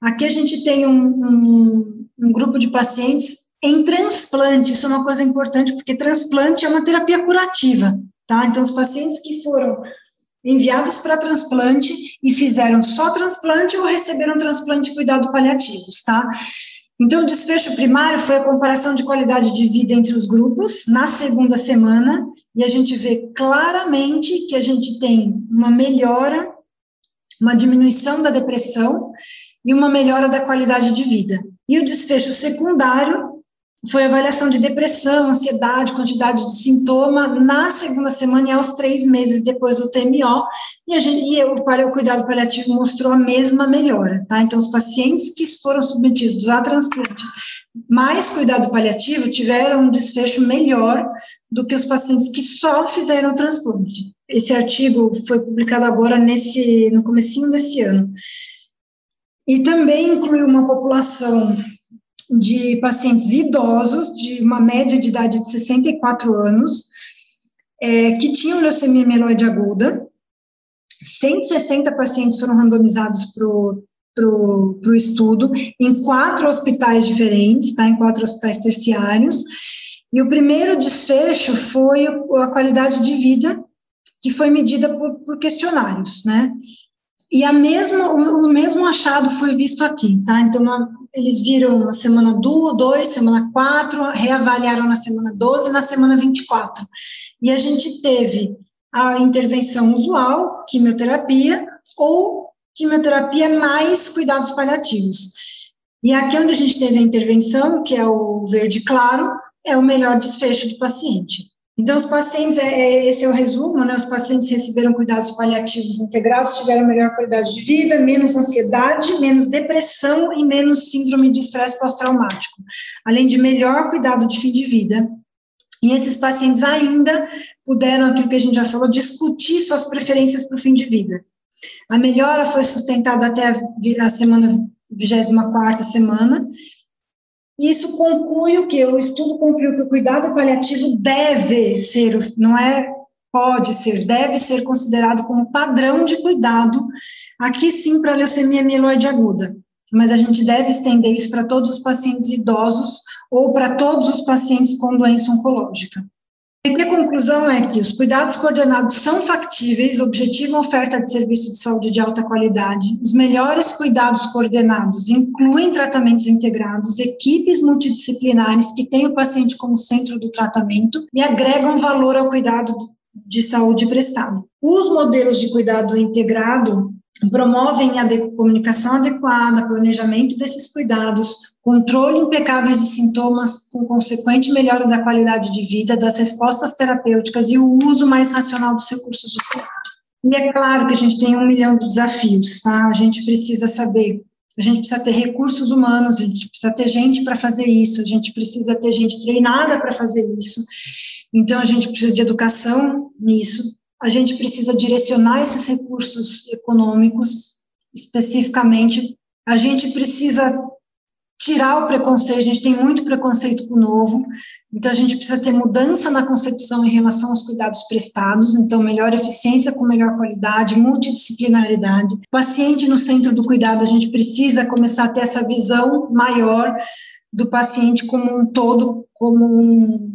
S4: Aqui a gente tem um, um, um grupo de pacientes em transplante, isso é uma coisa importante, porque transplante é uma terapia curativa, tá? Então, os pacientes que foram enviados para transplante e fizeram só transplante ou receberam transplante e cuidado paliativos, tá? Então, o desfecho primário foi a comparação de qualidade de vida entre os grupos na segunda semana, e a gente vê claramente que a gente tem uma melhora, uma diminuição da depressão e uma melhora da qualidade de vida. E o desfecho secundário foi avaliação de depressão, ansiedade, quantidade de sintoma na segunda semana e aos três meses depois do TMO, e, a gente, e o, o cuidado paliativo mostrou a mesma melhora, tá? Então, os pacientes que foram submetidos a transplante mais cuidado paliativo tiveram um desfecho melhor do que os pacientes que só fizeram transplante. Esse artigo foi publicado agora nesse, no comecinho desse ano. E também incluiu uma população de pacientes idosos, de uma média de idade de 64 anos, é, que tinham leucemia mieloide aguda. 160 pacientes foram randomizados para o estudo, em quatro hospitais diferentes, tá, em quatro hospitais terciários, e o primeiro desfecho foi a qualidade de vida, que foi medida por, por questionários, né? E a mesma, o, mesmo achado foi visto aqui, tá? Então, na, eles viram na semana 2, semana 4, reavaliaram na semana 12 e na semana 24. E a gente teve a intervenção usual, quimioterapia, ou quimioterapia mais cuidados paliativos. E aqui onde a gente teve a intervenção, que é o verde claro, é o melhor desfecho do paciente. Então, os pacientes, é, é, esse é o resumo, né? Os pacientes receberam cuidados paliativos integrados, tiveram melhor qualidade de vida, menos ansiedade, menos depressão e menos síndrome de estresse pós-traumático, além de melhor cuidado de fim de vida. E esses pacientes ainda puderam, aquilo que a gente já falou, discutir suas preferências para o fim de vida. A melhora foi sustentada até a semana 24 semana, isso conclui o que? O estudo concluiu que o cuidado paliativo deve ser, não é pode ser, deve ser considerado como padrão de cuidado, aqui sim para a leucemia mieloide aguda, mas a gente deve estender isso para todos os pacientes idosos ou para todos os pacientes com doença oncológica. E a conclusão é que os cuidados coordenados são factíveis, objetivam oferta de serviço de saúde de alta qualidade. Os melhores cuidados coordenados incluem tratamentos integrados, equipes multidisciplinares que têm o paciente como centro do tratamento e agregam valor ao cuidado de saúde prestado. Os modelos de cuidado integrado promovem a comunicação adequada, planejamento desses cuidados, controle impecável de sintomas, com consequente melhora da qualidade de vida, das respostas terapêuticas e o uso mais racional dos recursos de saúde. E é claro que a gente tem um milhão de desafios, tá? A gente precisa saber, a gente precisa ter recursos humanos, a gente precisa ter gente para fazer isso, a gente precisa ter gente treinada para fazer isso. Então, a gente precisa de educação nisso, a gente precisa direcionar esses recursos econômicos especificamente. A gente precisa tirar o preconceito, a gente tem muito preconceito com o novo, então a gente precisa ter mudança na concepção em relação aos cuidados prestados, então melhor eficiência com melhor qualidade, multidisciplinaridade. Paciente no centro do cuidado, a gente precisa começar a ter essa visão maior do paciente como um todo, como um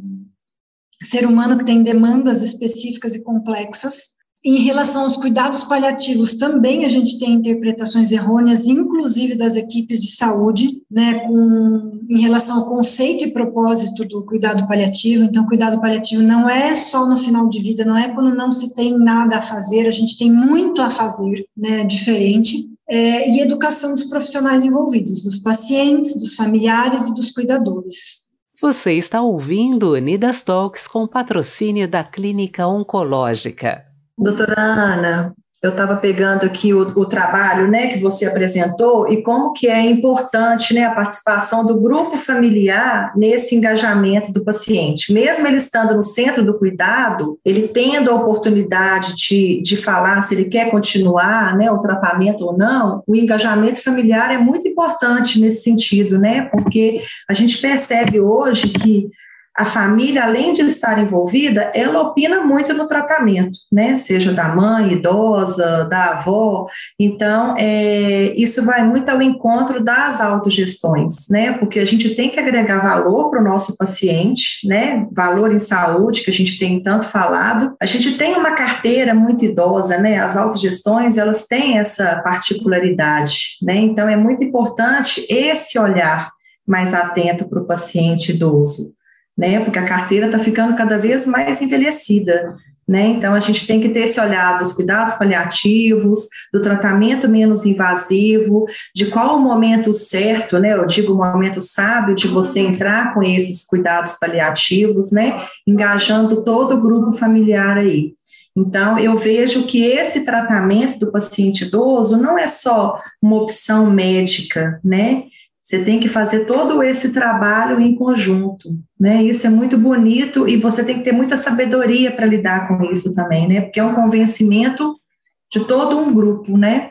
S4: ser humano que tem demandas específicas e complexas. Em relação aos cuidados paliativos, também a gente tem interpretações errôneas, inclusive das equipes de saúde, né, com, em relação ao conceito e propósito do cuidado paliativo. Então, cuidado paliativo não é só no final de vida, não é quando não se tem nada a fazer, a gente tem muito a fazer, né, diferente. É, e educação dos profissionais envolvidos, dos pacientes, dos familiares e dos cuidadores.
S2: Você está ouvindo Unidas Talks com patrocínio da Clínica Oncológica.
S3: Doutora Ana, eu estava pegando aqui o, o, trabalho né, que você apresentou e como que é importante né, a participação do grupo familiar nesse engajamento do paciente. Mesmo ele estando no centro do cuidado, ele tendo a oportunidade de, de falar se ele quer continuar né, o tratamento ou não, o engajamento familiar é muito importante nesse sentido, né? Porque a gente percebe hoje que a família, além de estar envolvida, ela opina muito no tratamento, né? Seja da mãe idosa, da avó. Então, é, isso vai muito ao encontro das autogestões, né? Porque a gente tem que agregar valor para o nosso paciente, né? Valor em saúde, que a gente tem tanto falado. A gente tem uma carteira muito idosa, né? As autogestões, elas têm essa particularidade, né? Então, é muito importante esse olhar mais atento para o paciente idoso né? Porque a carteira está ficando cada vez mais envelhecida, né? Então a gente tem que ter esse olhar dos cuidados paliativos, do tratamento menos invasivo, de qual o momento certo, né? Eu digo o momento sábio de você entrar com esses cuidados paliativos, né? Engajando todo o grupo familiar aí. Então, eu vejo que esse tratamento do paciente idoso não é só uma opção médica, né? Você tem que fazer todo esse trabalho em conjunto, né? Isso é muito bonito e você tem que ter muita sabedoria para lidar com isso também, né? Porque é um convencimento de todo um grupo, né?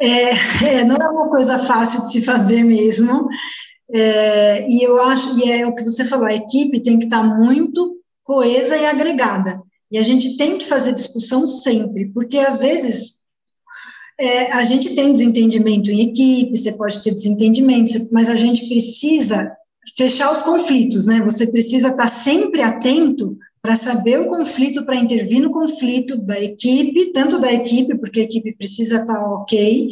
S4: É, é não é uma coisa fácil de se fazer mesmo. É, e eu acho, e é o que você falou, a equipe tem que estar muito coesa e agregada. E a gente tem que fazer discussão sempre, porque às vezes é, a gente tem desentendimento em equipe, você pode ter desentendimento, mas a gente precisa fechar os conflitos, né? Você precisa estar sempre atento para saber o conflito, para intervir no conflito da equipe, tanto da equipe, porque a equipe precisa estar ok,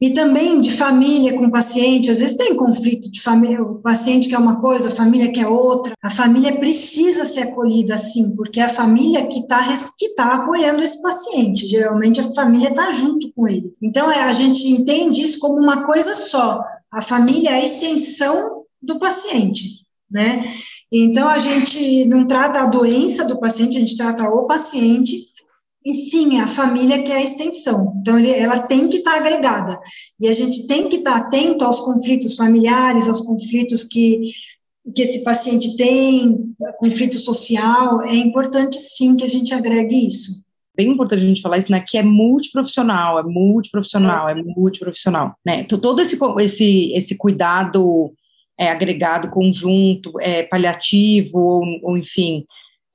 S4: e também de família com paciente, às vezes tem conflito de família, o paciente quer uma coisa, a família quer outra. A família precisa ser acolhida assim, porque é a família que está que tá apoiando esse paciente. Geralmente a família está junto com ele. Então é, a gente entende isso como uma coisa só. A família é a extensão do paciente, né? Então a gente não trata a doença do paciente, a gente trata o paciente e sim, a família que é a extensão. Então, ele, ela tem que estar tá agregada. E a gente tem que estar tá atento aos conflitos familiares, aos conflitos que, que esse paciente tem, conflito social. É importante, sim, que a gente agregue isso.
S5: Bem importante a gente falar isso, né? Que é multiprofissional, é multiprofissional, é, é multiprofissional, né? Todo esse, esse, esse cuidado é, agregado, conjunto, é, paliativo, ou, ou enfim,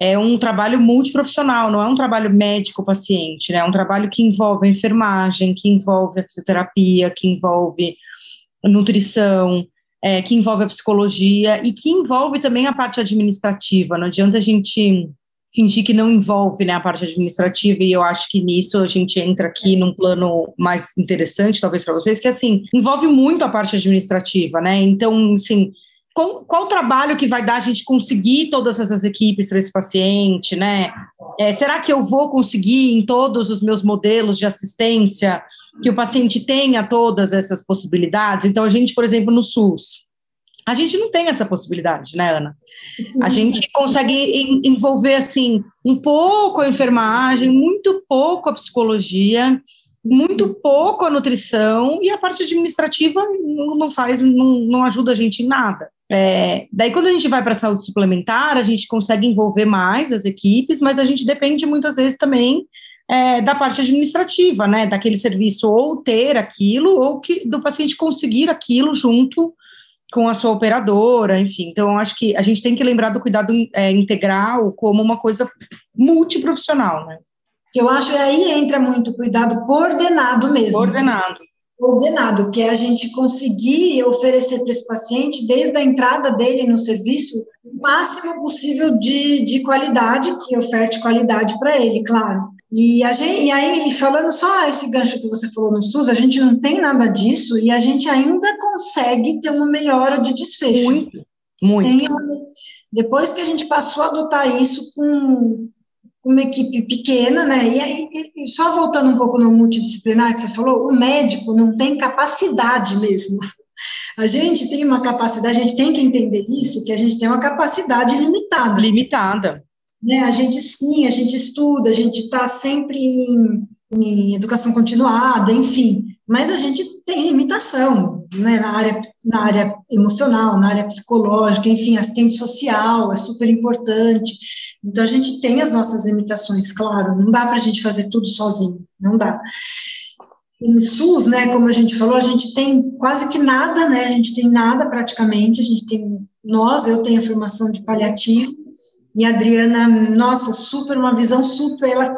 S5: é um trabalho multiprofissional, não é um trabalho médico-paciente, né? É um trabalho que envolve a enfermagem, que envolve a fisioterapia, que envolve a nutrição, é, que envolve a psicologia e que envolve também a parte administrativa. Não adianta a gente fingir que não envolve né, a parte administrativa, e eu acho que nisso a gente entra aqui num plano mais interessante, talvez para vocês, que assim, envolve muito a parte administrativa, né? Então, assim, qual, qual o trabalho que vai dar a gente conseguir todas essas equipes para esse paciente, né? É, será que eu vou conseguir em todos os meus modelos de assistência que o paciente tenha todas essas possibilidades? Então, a gente, por exemplo, no SUS, a gente não tem essa possibilidade, né, Ana? A gente consegue envolver, assim, um pouco a enfermagem, muito pouco a psicologia, muito pouco a nutrição e a parte administrativa não faz, não, não ajuda a gente em nada. É, daí, quando a gente vai para a saúde suplementar, a gente consegue envolver mais as equipes, mas a gente depende muitas vezes também é, da parte administrativa, né? Daquele serviço ou ter aquilo, ou que do paciente conseguir aquilo junto com a sua operadora, enfim. Então, acho que a gente tem que lembrar do cuidado é, integral como uma coisa multiprofissional, né?
S4: Eu acho que aí entra muito cuidado coordenado mesmo.
S5: Coordenado
S4: ordenado, que é a gente conseguir oferecer para esse paciente, desde a entrada dele no serviço, o máximo possível de, de qualidade, que oferte qualidade para ele, claro. E, a gente, e aí, falando só esse gancho que você falou no SUS, a gente não tem nada disso e a gente ainda consegue ter uma melhora de desfecho.
S5: Muito, muito.
S4: Uma, depois que a gente passou a adotar isso com uma equipe pequena, né? E, aí, e só voltando um pouco no multidisciplinar que você falou, o médico não tem capacidade mesmo. A gente tem uma capacidade, a gente tem que entender isso, que a gente tem uma capacidade limitada.
S5: Limitada.
S4: Né? A gente sim, a gente estuda, a gente está sempre em, em, educação continuada, enfim, mas a gente tem limitação né? na, área, na área emocional, na área psicológica, enfim, assistente social é super importante. Então a gente tem as nossas limitações, claro, não dá para a gente fazer tudo sozinho, não dá. E no SUS, né, como a gente falou, a gente tem quase que nada, né, a gente tem nada praticamente, a gente tem, nós, eu tenho a formação de paliativo, e a Adriana, nossa, super, uma visão super, ela,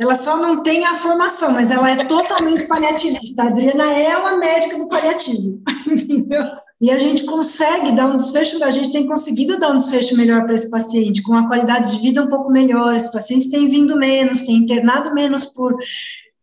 S4: ela só não tem a formação, mas ela é totalmente paliativista. A Adriana é uma médica do paliativo, entendeu? E a gente consegue dar um desfecho, a gente tem conseguido dar um desfecho melhor para esse paciente, com uma qualidade de vida um pouco melhor. Esses pacientes têm vindo menos, têm internado menos por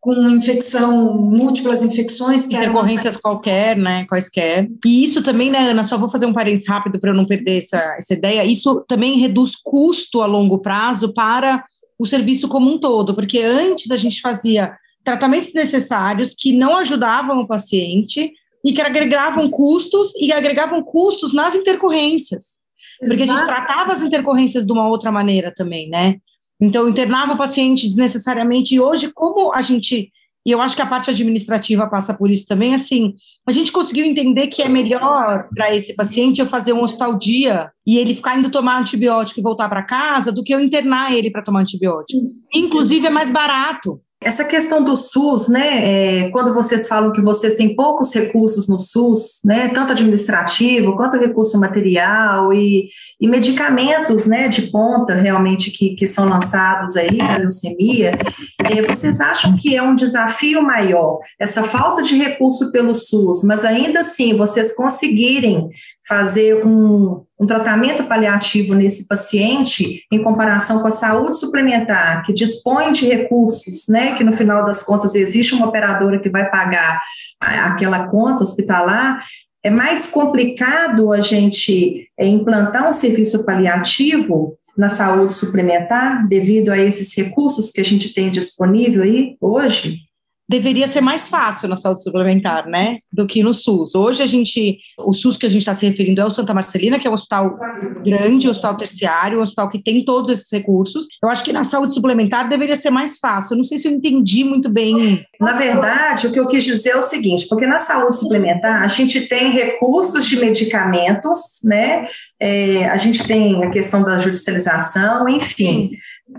S4: com infecção, múltiplas infecções.
S5: Que Intercorrências qualquer, né, quaisquer. E isso também, né, Ana, só vou fazer um parênteses rápido para eu não perder essa, essa ideia, isso também reduz custo a longo prazo para o serviço como um todo, porque antes a gente fazia tratamentos necessários que não ajudavam o paciente e que agregavam custos e agregavam custos nas intercorrências. Porque Exato. a gente tratava as intercorrências de uma outra maneira também, né? Então, internava o paciente desnecessariamente. E hoje, como a gente. E eu acho que a parte administrativa passa por isso também, assim, a gente conseguiu entender que é melhor para esse paciente eu fazer um hospital dia e ele ficar indo tomar antibiótico e voltar para casa do que eu internar ele para tomar antibiótico. Inclusive, é mais barato.
S3: Essa questão do SUS, né, é, quando vocês falam que vocês têm poucos recursos no SUS, né, tanto administrativo quanto recurso material e, e medicamentos, né, de ponta realmente que, que são lançados aí para leucemia, é, vocês acham que é um desafio maior essa falta de recurso pelo SUS, mas ainda assim vocês conseguirem fazer um, um tratamento paliativo nesse paciente em comparação com a saúde suplementar, que dispõe de recursos, né, que no final das contas existe uma operadora que vai pagar aquela conta hospitalar, é mais complicado a gente é, implantar um serviço paliativo na saúde suplementar devido a esses recursos que a gente tem disponível aí hoje?
S5: Deveria ser mais fácil na saúde suplementar, né, do que no SUS. Hoje a gente, o SUS que a gente está se referindo é o Santa Marcelina, que é um hospital grande, um hospital terciário, um hospital que tem todos esses recursos. Eu acho que na saúde suplementar deveria ser mais fácil. Eu não sei se eu entendi muito bem.
S3: Na verdade, o que eu quis dizer é o seguinte, porque na saúde suplementar a gente tem recursos de medicamentos, né, é, a gente tem a questão da judicialização, enfim.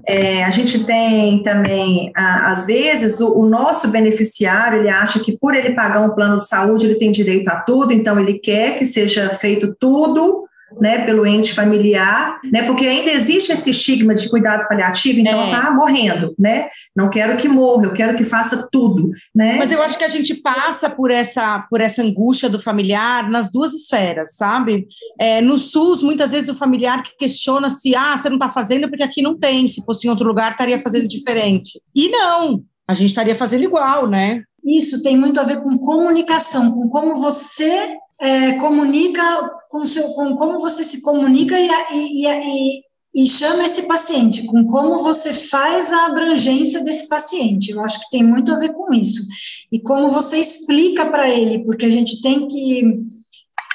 S3: É, a gente tem também, às vezes, o, o, nosso beneficiário, ele acha que por ele pagar um plano de saúde, ele tem direito a tudo, então ele quer que seja feito tudo né, pelo ente familiar, né, porque ainda existe esse estigma de cuidado paliativo, então é. tá morrendo, né, não quero que morra, eu quero que faça tudo, né.
S5: Mas eu acho que a gente passa por essa, por essa angústia do familiar nas duas esferas, sabe? É, no SUS, muitas vezes o familiar questiona se, ah, você não está fazendo porque aqui não tem, se fosse em outro lugar estaria fazendo diferente. E não, a gente estaria fazendo igual, né?
S4: Isso tem muito a ver com comunicação, com como você é, comunica com, seu, com como você se comunica e, e, e, e, chama esse paciente, com como você faz a abrangência desse paciente. Eu acho que tem muito a ver com isso. E como você explica para ele, porque a gente tem que.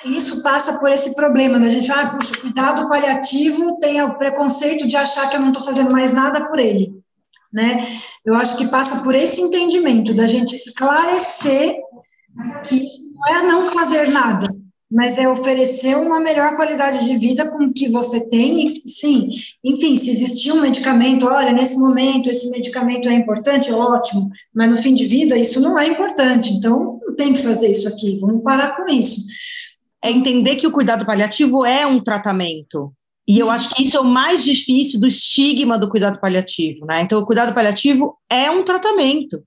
S4: Isso passa por esse problema, né? A gente, ah, puxa, cuidado paliativo tem o preconceito de achar que eu não estou fazendo mais nada por ele, né? Eu acho que passa por esse entendimento da gente esclarecer que não é não fazer nada, mas é oferecer uma melhor qualidade de vida com o que você tem. E, sim, enfim, se existir um medicamento, olha, nesse momento esse medicamento é importante, ótimo, mas no fim de vida isso não é importante, então tem que fazer isso aqui, vamos parar com isso.
S5: É entender que o cuidado paliativo é um tratamento. E eu acho que isso é o mais difícil do estigma do cuidado paliativo, né? Então, o cuidado paliativo é um tratamento.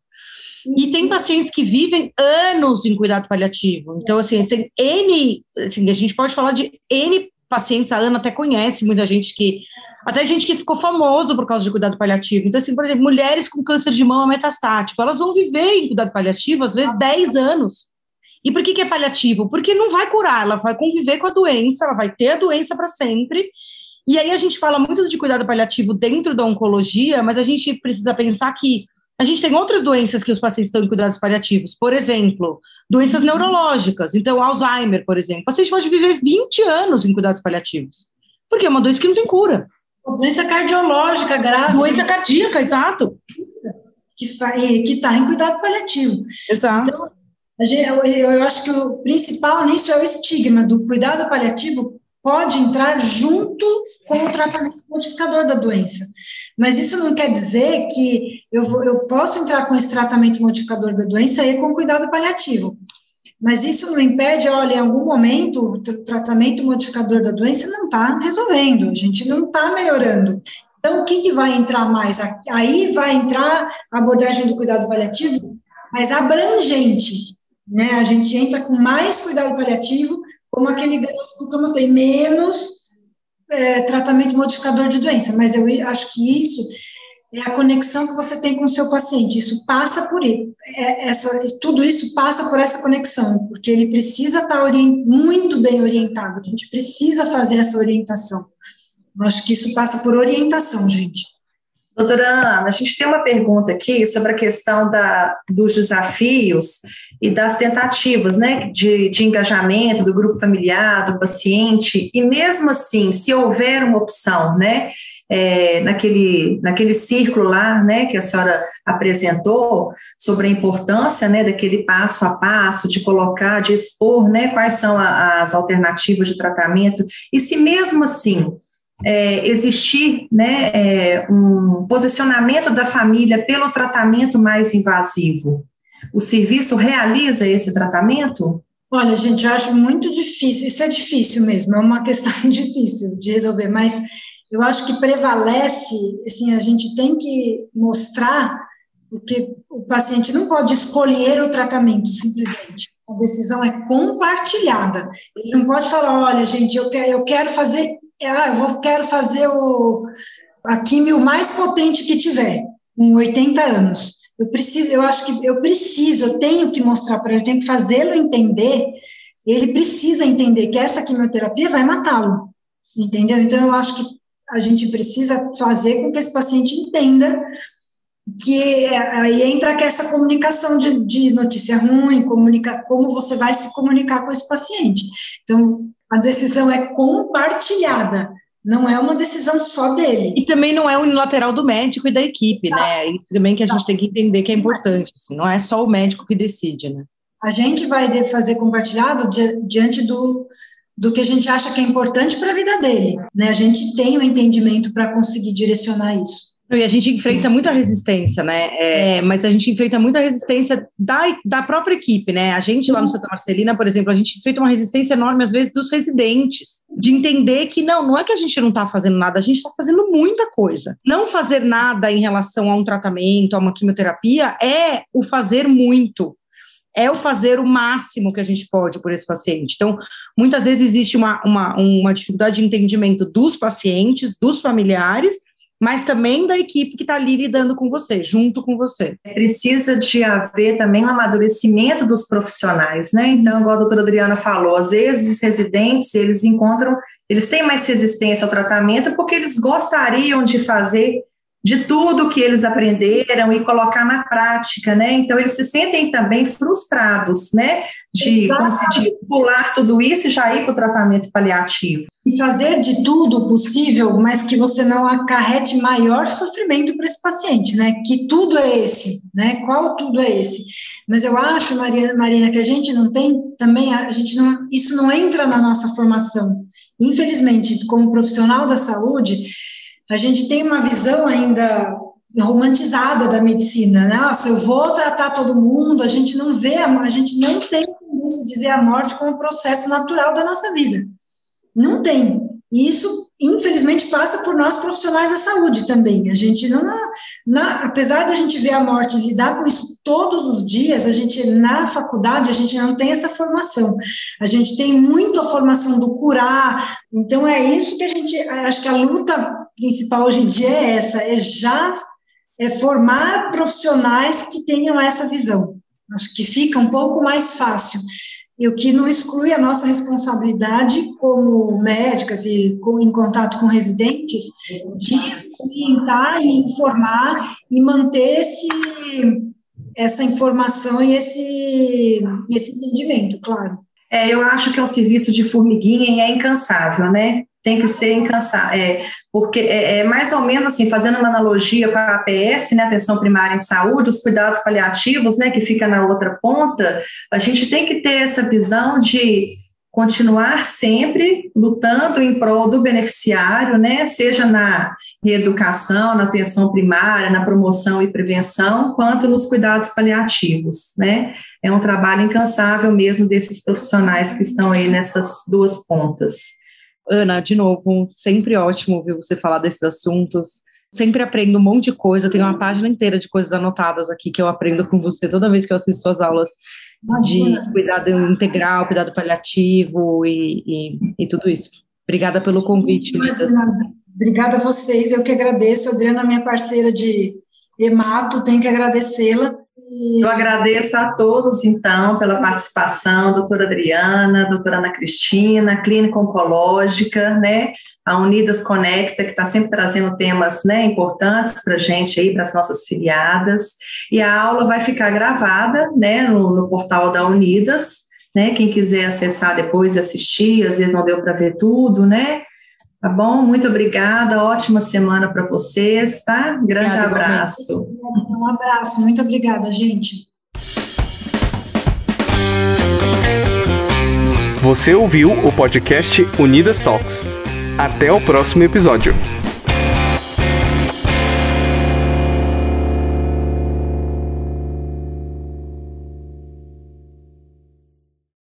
S5: E tem pacientes que vivem anos em cuidado paliativo. Então, assim, tem N, assim, a gente pode falar de N pacientes, a Ana até conhece muita gente que Até gente que ficou famoso por causa de cuidado paliativo. Então, assim, por exemplo, mulheres com câncer de mama metastático, elas vão viver em cuidado paliativo, às vezes, 10 anos. E por que, que é paliativo? Porque não vai curar, ela vai conviver com a doença, ela vai ter a doença para sempre. E aí a gente fala muito de cuidado paliativo dentro da oncologia, mas a gente precisa pensar que a gente tem outras doenças que os pacientes estão em cuidados paliativos. Por exemplo, doenças neurológicas. Então, Alzheimer, por exemplo. O paciente pode viver 20 anos em cuidados paliativos. Porque é uma doença que não tem cura.
S4: Doença cardiológica grave.
S5: Doença cardíaca, exato.
S4: Que está em cuidado paliativo.
S5: Exato. Então,
S4: eu, acho que o principal nisso é o estigma do cuidado paliativo pode entrar junto com o tratamento modificador da doença. Mas isso não quer dizer que eu, vou, eu posso entrar com esse tratamento modificador da doença e com cuidado paliativo. Mas isso não impede, olha, em algum momento o tratamento modificador da doença não está resolvendo, a gente não está melhorando. Então, o que, que vai entrar mais? Aí vai entrar a abordagem do cuidado paliativo, mas abrangente, né? A gente entra com mais cuidado paliativo, como aquele gráfico que eu mostrei, menos é, tratamento modificador de doença. Mas eu acho que isso é a conexão que você tem com o seu paciente. Isso passa por ele. É, essa, tudo isso passa por essa conexão, porque ele precisa estar orient, muito bem orientado. A gente precisa fazer essa orientação. Eu acho que isso passa por orientação, gente.
S3: Doutora Ana, a gente tem uma pergunta aqui sobre a questão da, dos desafios e das tentativas né, de, de engajamento do grupo familiar, do paciente, e mesmo assim, se houver uma opção, né, é, naquele, naquele círculo lá, né, que a senhora apresentou, sobre a importância, né, daquele passo a passo, de colocar, de expor, né, quais são a, as alternativas de tratamento, e se mesmo assim é, existir né, é, um posicionamento da família pelo tratamento mais invasivo? O serviço realiza esse tratamento?
S4: Olha, gente, eu acho muito difícil, isso é difícil mesmo, é uma questão difícil de resolver, mas eu acho que prevalece, assim, a gente tem que mostrar porque o paciente não pode escolher o tratamento simplesmente. A decisão é compartilhada. Ele não pode falar, olha, gente, eu quero, eu quero fazer ah, eu vou, quero fazer o, a químio mais potente que tiver, com 80 anos. Eu preciso, eu acho que eu preciso, eu tenho que mostrar para ele, eu tenho que fazê-lo entender, ele precisa entender que essa quimioterapia vai matá-lo, entendeu? Então, eu acho que a gente precisa fazer com que esse paciente entenda que aí entra essa comunicação de, de notícia ruim, comunica, como você vai se comunicar com esse paciente. Então, a decisão é compartilhada, não é uma decisão só dele.
S5: E também não é unilateral do médico e da equipe, né? Exato. né? Isso também que a gente tem que entender que é importante, assim, não é só o médico que decide, né?
S4: A gente vai fazer compartilhado diante do, do que a gente acha que é importante para a vida dele, né? A gente tem o um entendimento para conseguir direcionar isso.
S5: E a gente enfrenta muita resistência, né? É, mas a gente enfrenta muita resistência da, da própria equipe, né? A gente lá no Santa Marcelina, por exemplo, a gente enfrenta uma resistência enorme, às vezes, dos residentes, de entender que não, não é que a gente não está fazendo nada, a gente está fazendo muita coisa. Não fazer nada em relação a um tratamento, a uma quimioterapia, é o fazer muito é o fazer o máximo que a gente pode por esse paciente. Então, muitas vezes existe uma, uma, uma dificuldade de entendimento dos pacientes, dos familiares, mas também da equipe que está ali lidando com você, junto com você.
S3: Precisa de haver também um amadurecimento dos profissionais, né? Então, igual a doutora Adriana falou, às vezes os residentes, eles encontram, eles têm mais resistência ao tratamento porque eles gostariam de fazer de tudo que eles aprenderam e colocar na prática, né? Então eles se sentem também frustrados, né? De, como se diz, pular tudo isso e já ir para o tratamento paliativo.
S4: E fazer de tudo possível, mas que você não acarrete maior sofrimento para esse paciente, né? Que tudo é esse, né? Qual tudo é esse? Mas eu acho, Marina, Marina, que a gente não tem também, a gente não, isso não entra na nossa formação. Infelizmente, como profissional da saúde, a gente tem uma visão ainda romantizada da medicina, né? Nossa, eu vou tratar todo mundo, a gente não vê, a gente não tem tendência de ver a morte como um processo natural da nossa vida. Não tem. E isso, infelizmente, passa por nós profissionais da saúde também. A gente não, na, apesar da gente ver a morte e lidar com isso todos os dias, a gente, na faculdade, a gente não tem essa formação. A gente tem muito a formação do curar. Então, é isso que a gente, acho que a luta principal hoje em dia é essa, é já é formar profissionais que tenham essa visão. Acho que fica um pouco mais fácil. E o que não exclui a nossa responsabilidade como médicas e com, em contato com residentes de orientar e informar e manter esse, essa informação e esse, esse entendimento, claro.
S3: É, eu acho que é um serviço de formiguinha e é incansável, né? Tem que ser incansável, é, porque é, é, mais ou menos assim, fazendo uma analogia com a APS, né, atenção primária em saúde, os cuidados paliativos, né, que fica na outra ponta, a gente tem que ter essa visão de continuar sempre lutando em prol do beneficiário, né, seja na reeducação, na atenção primária, na promoção e prevenção, quanto nos cuidados paliativos, né? É um trabalho incansável mesmo desses profissionais que estão aí nessas duas pontas.
S5: Ana, de novo, sempre ótimo ouvir você falar desses assuntos. Sempre aprendo um monte de coisa, eu tenho uma página inteira de coisas anotadas aqui que eu aprendo com você toda vez que eu assisto suas aulas Imagina. de cuidado integral, cuidado paliativo e, e, e tudo isso. Obrigada pelo convite.
S4: Obrigada a vocês, eu que agradeço. Adriana, minha parceira de Emato, tenho que agradecê-la.
S3: Eu agradeço a todos, então, pela participação, doutora Adriana, doutora Ana Cristina, Clínica Oncológica, né, a Unidas Conecta, que está sempre trazendo temas né, importantes para a gente aí, para as nossas filiadas, e a aula vai ficar gravada, né, no, no portal da Unidas, né, quem quiser acessar depois e assistir, às vezes não deu para ver tudo, né, Tá bom? Muito obrigada, ótima semana para vocês, tá? Grande obrigada, abraço.
S4: Um abraço, muito obrigada, gente.
S1: Você ouviu o podcast Unidas Talks. Até o próximo episódio.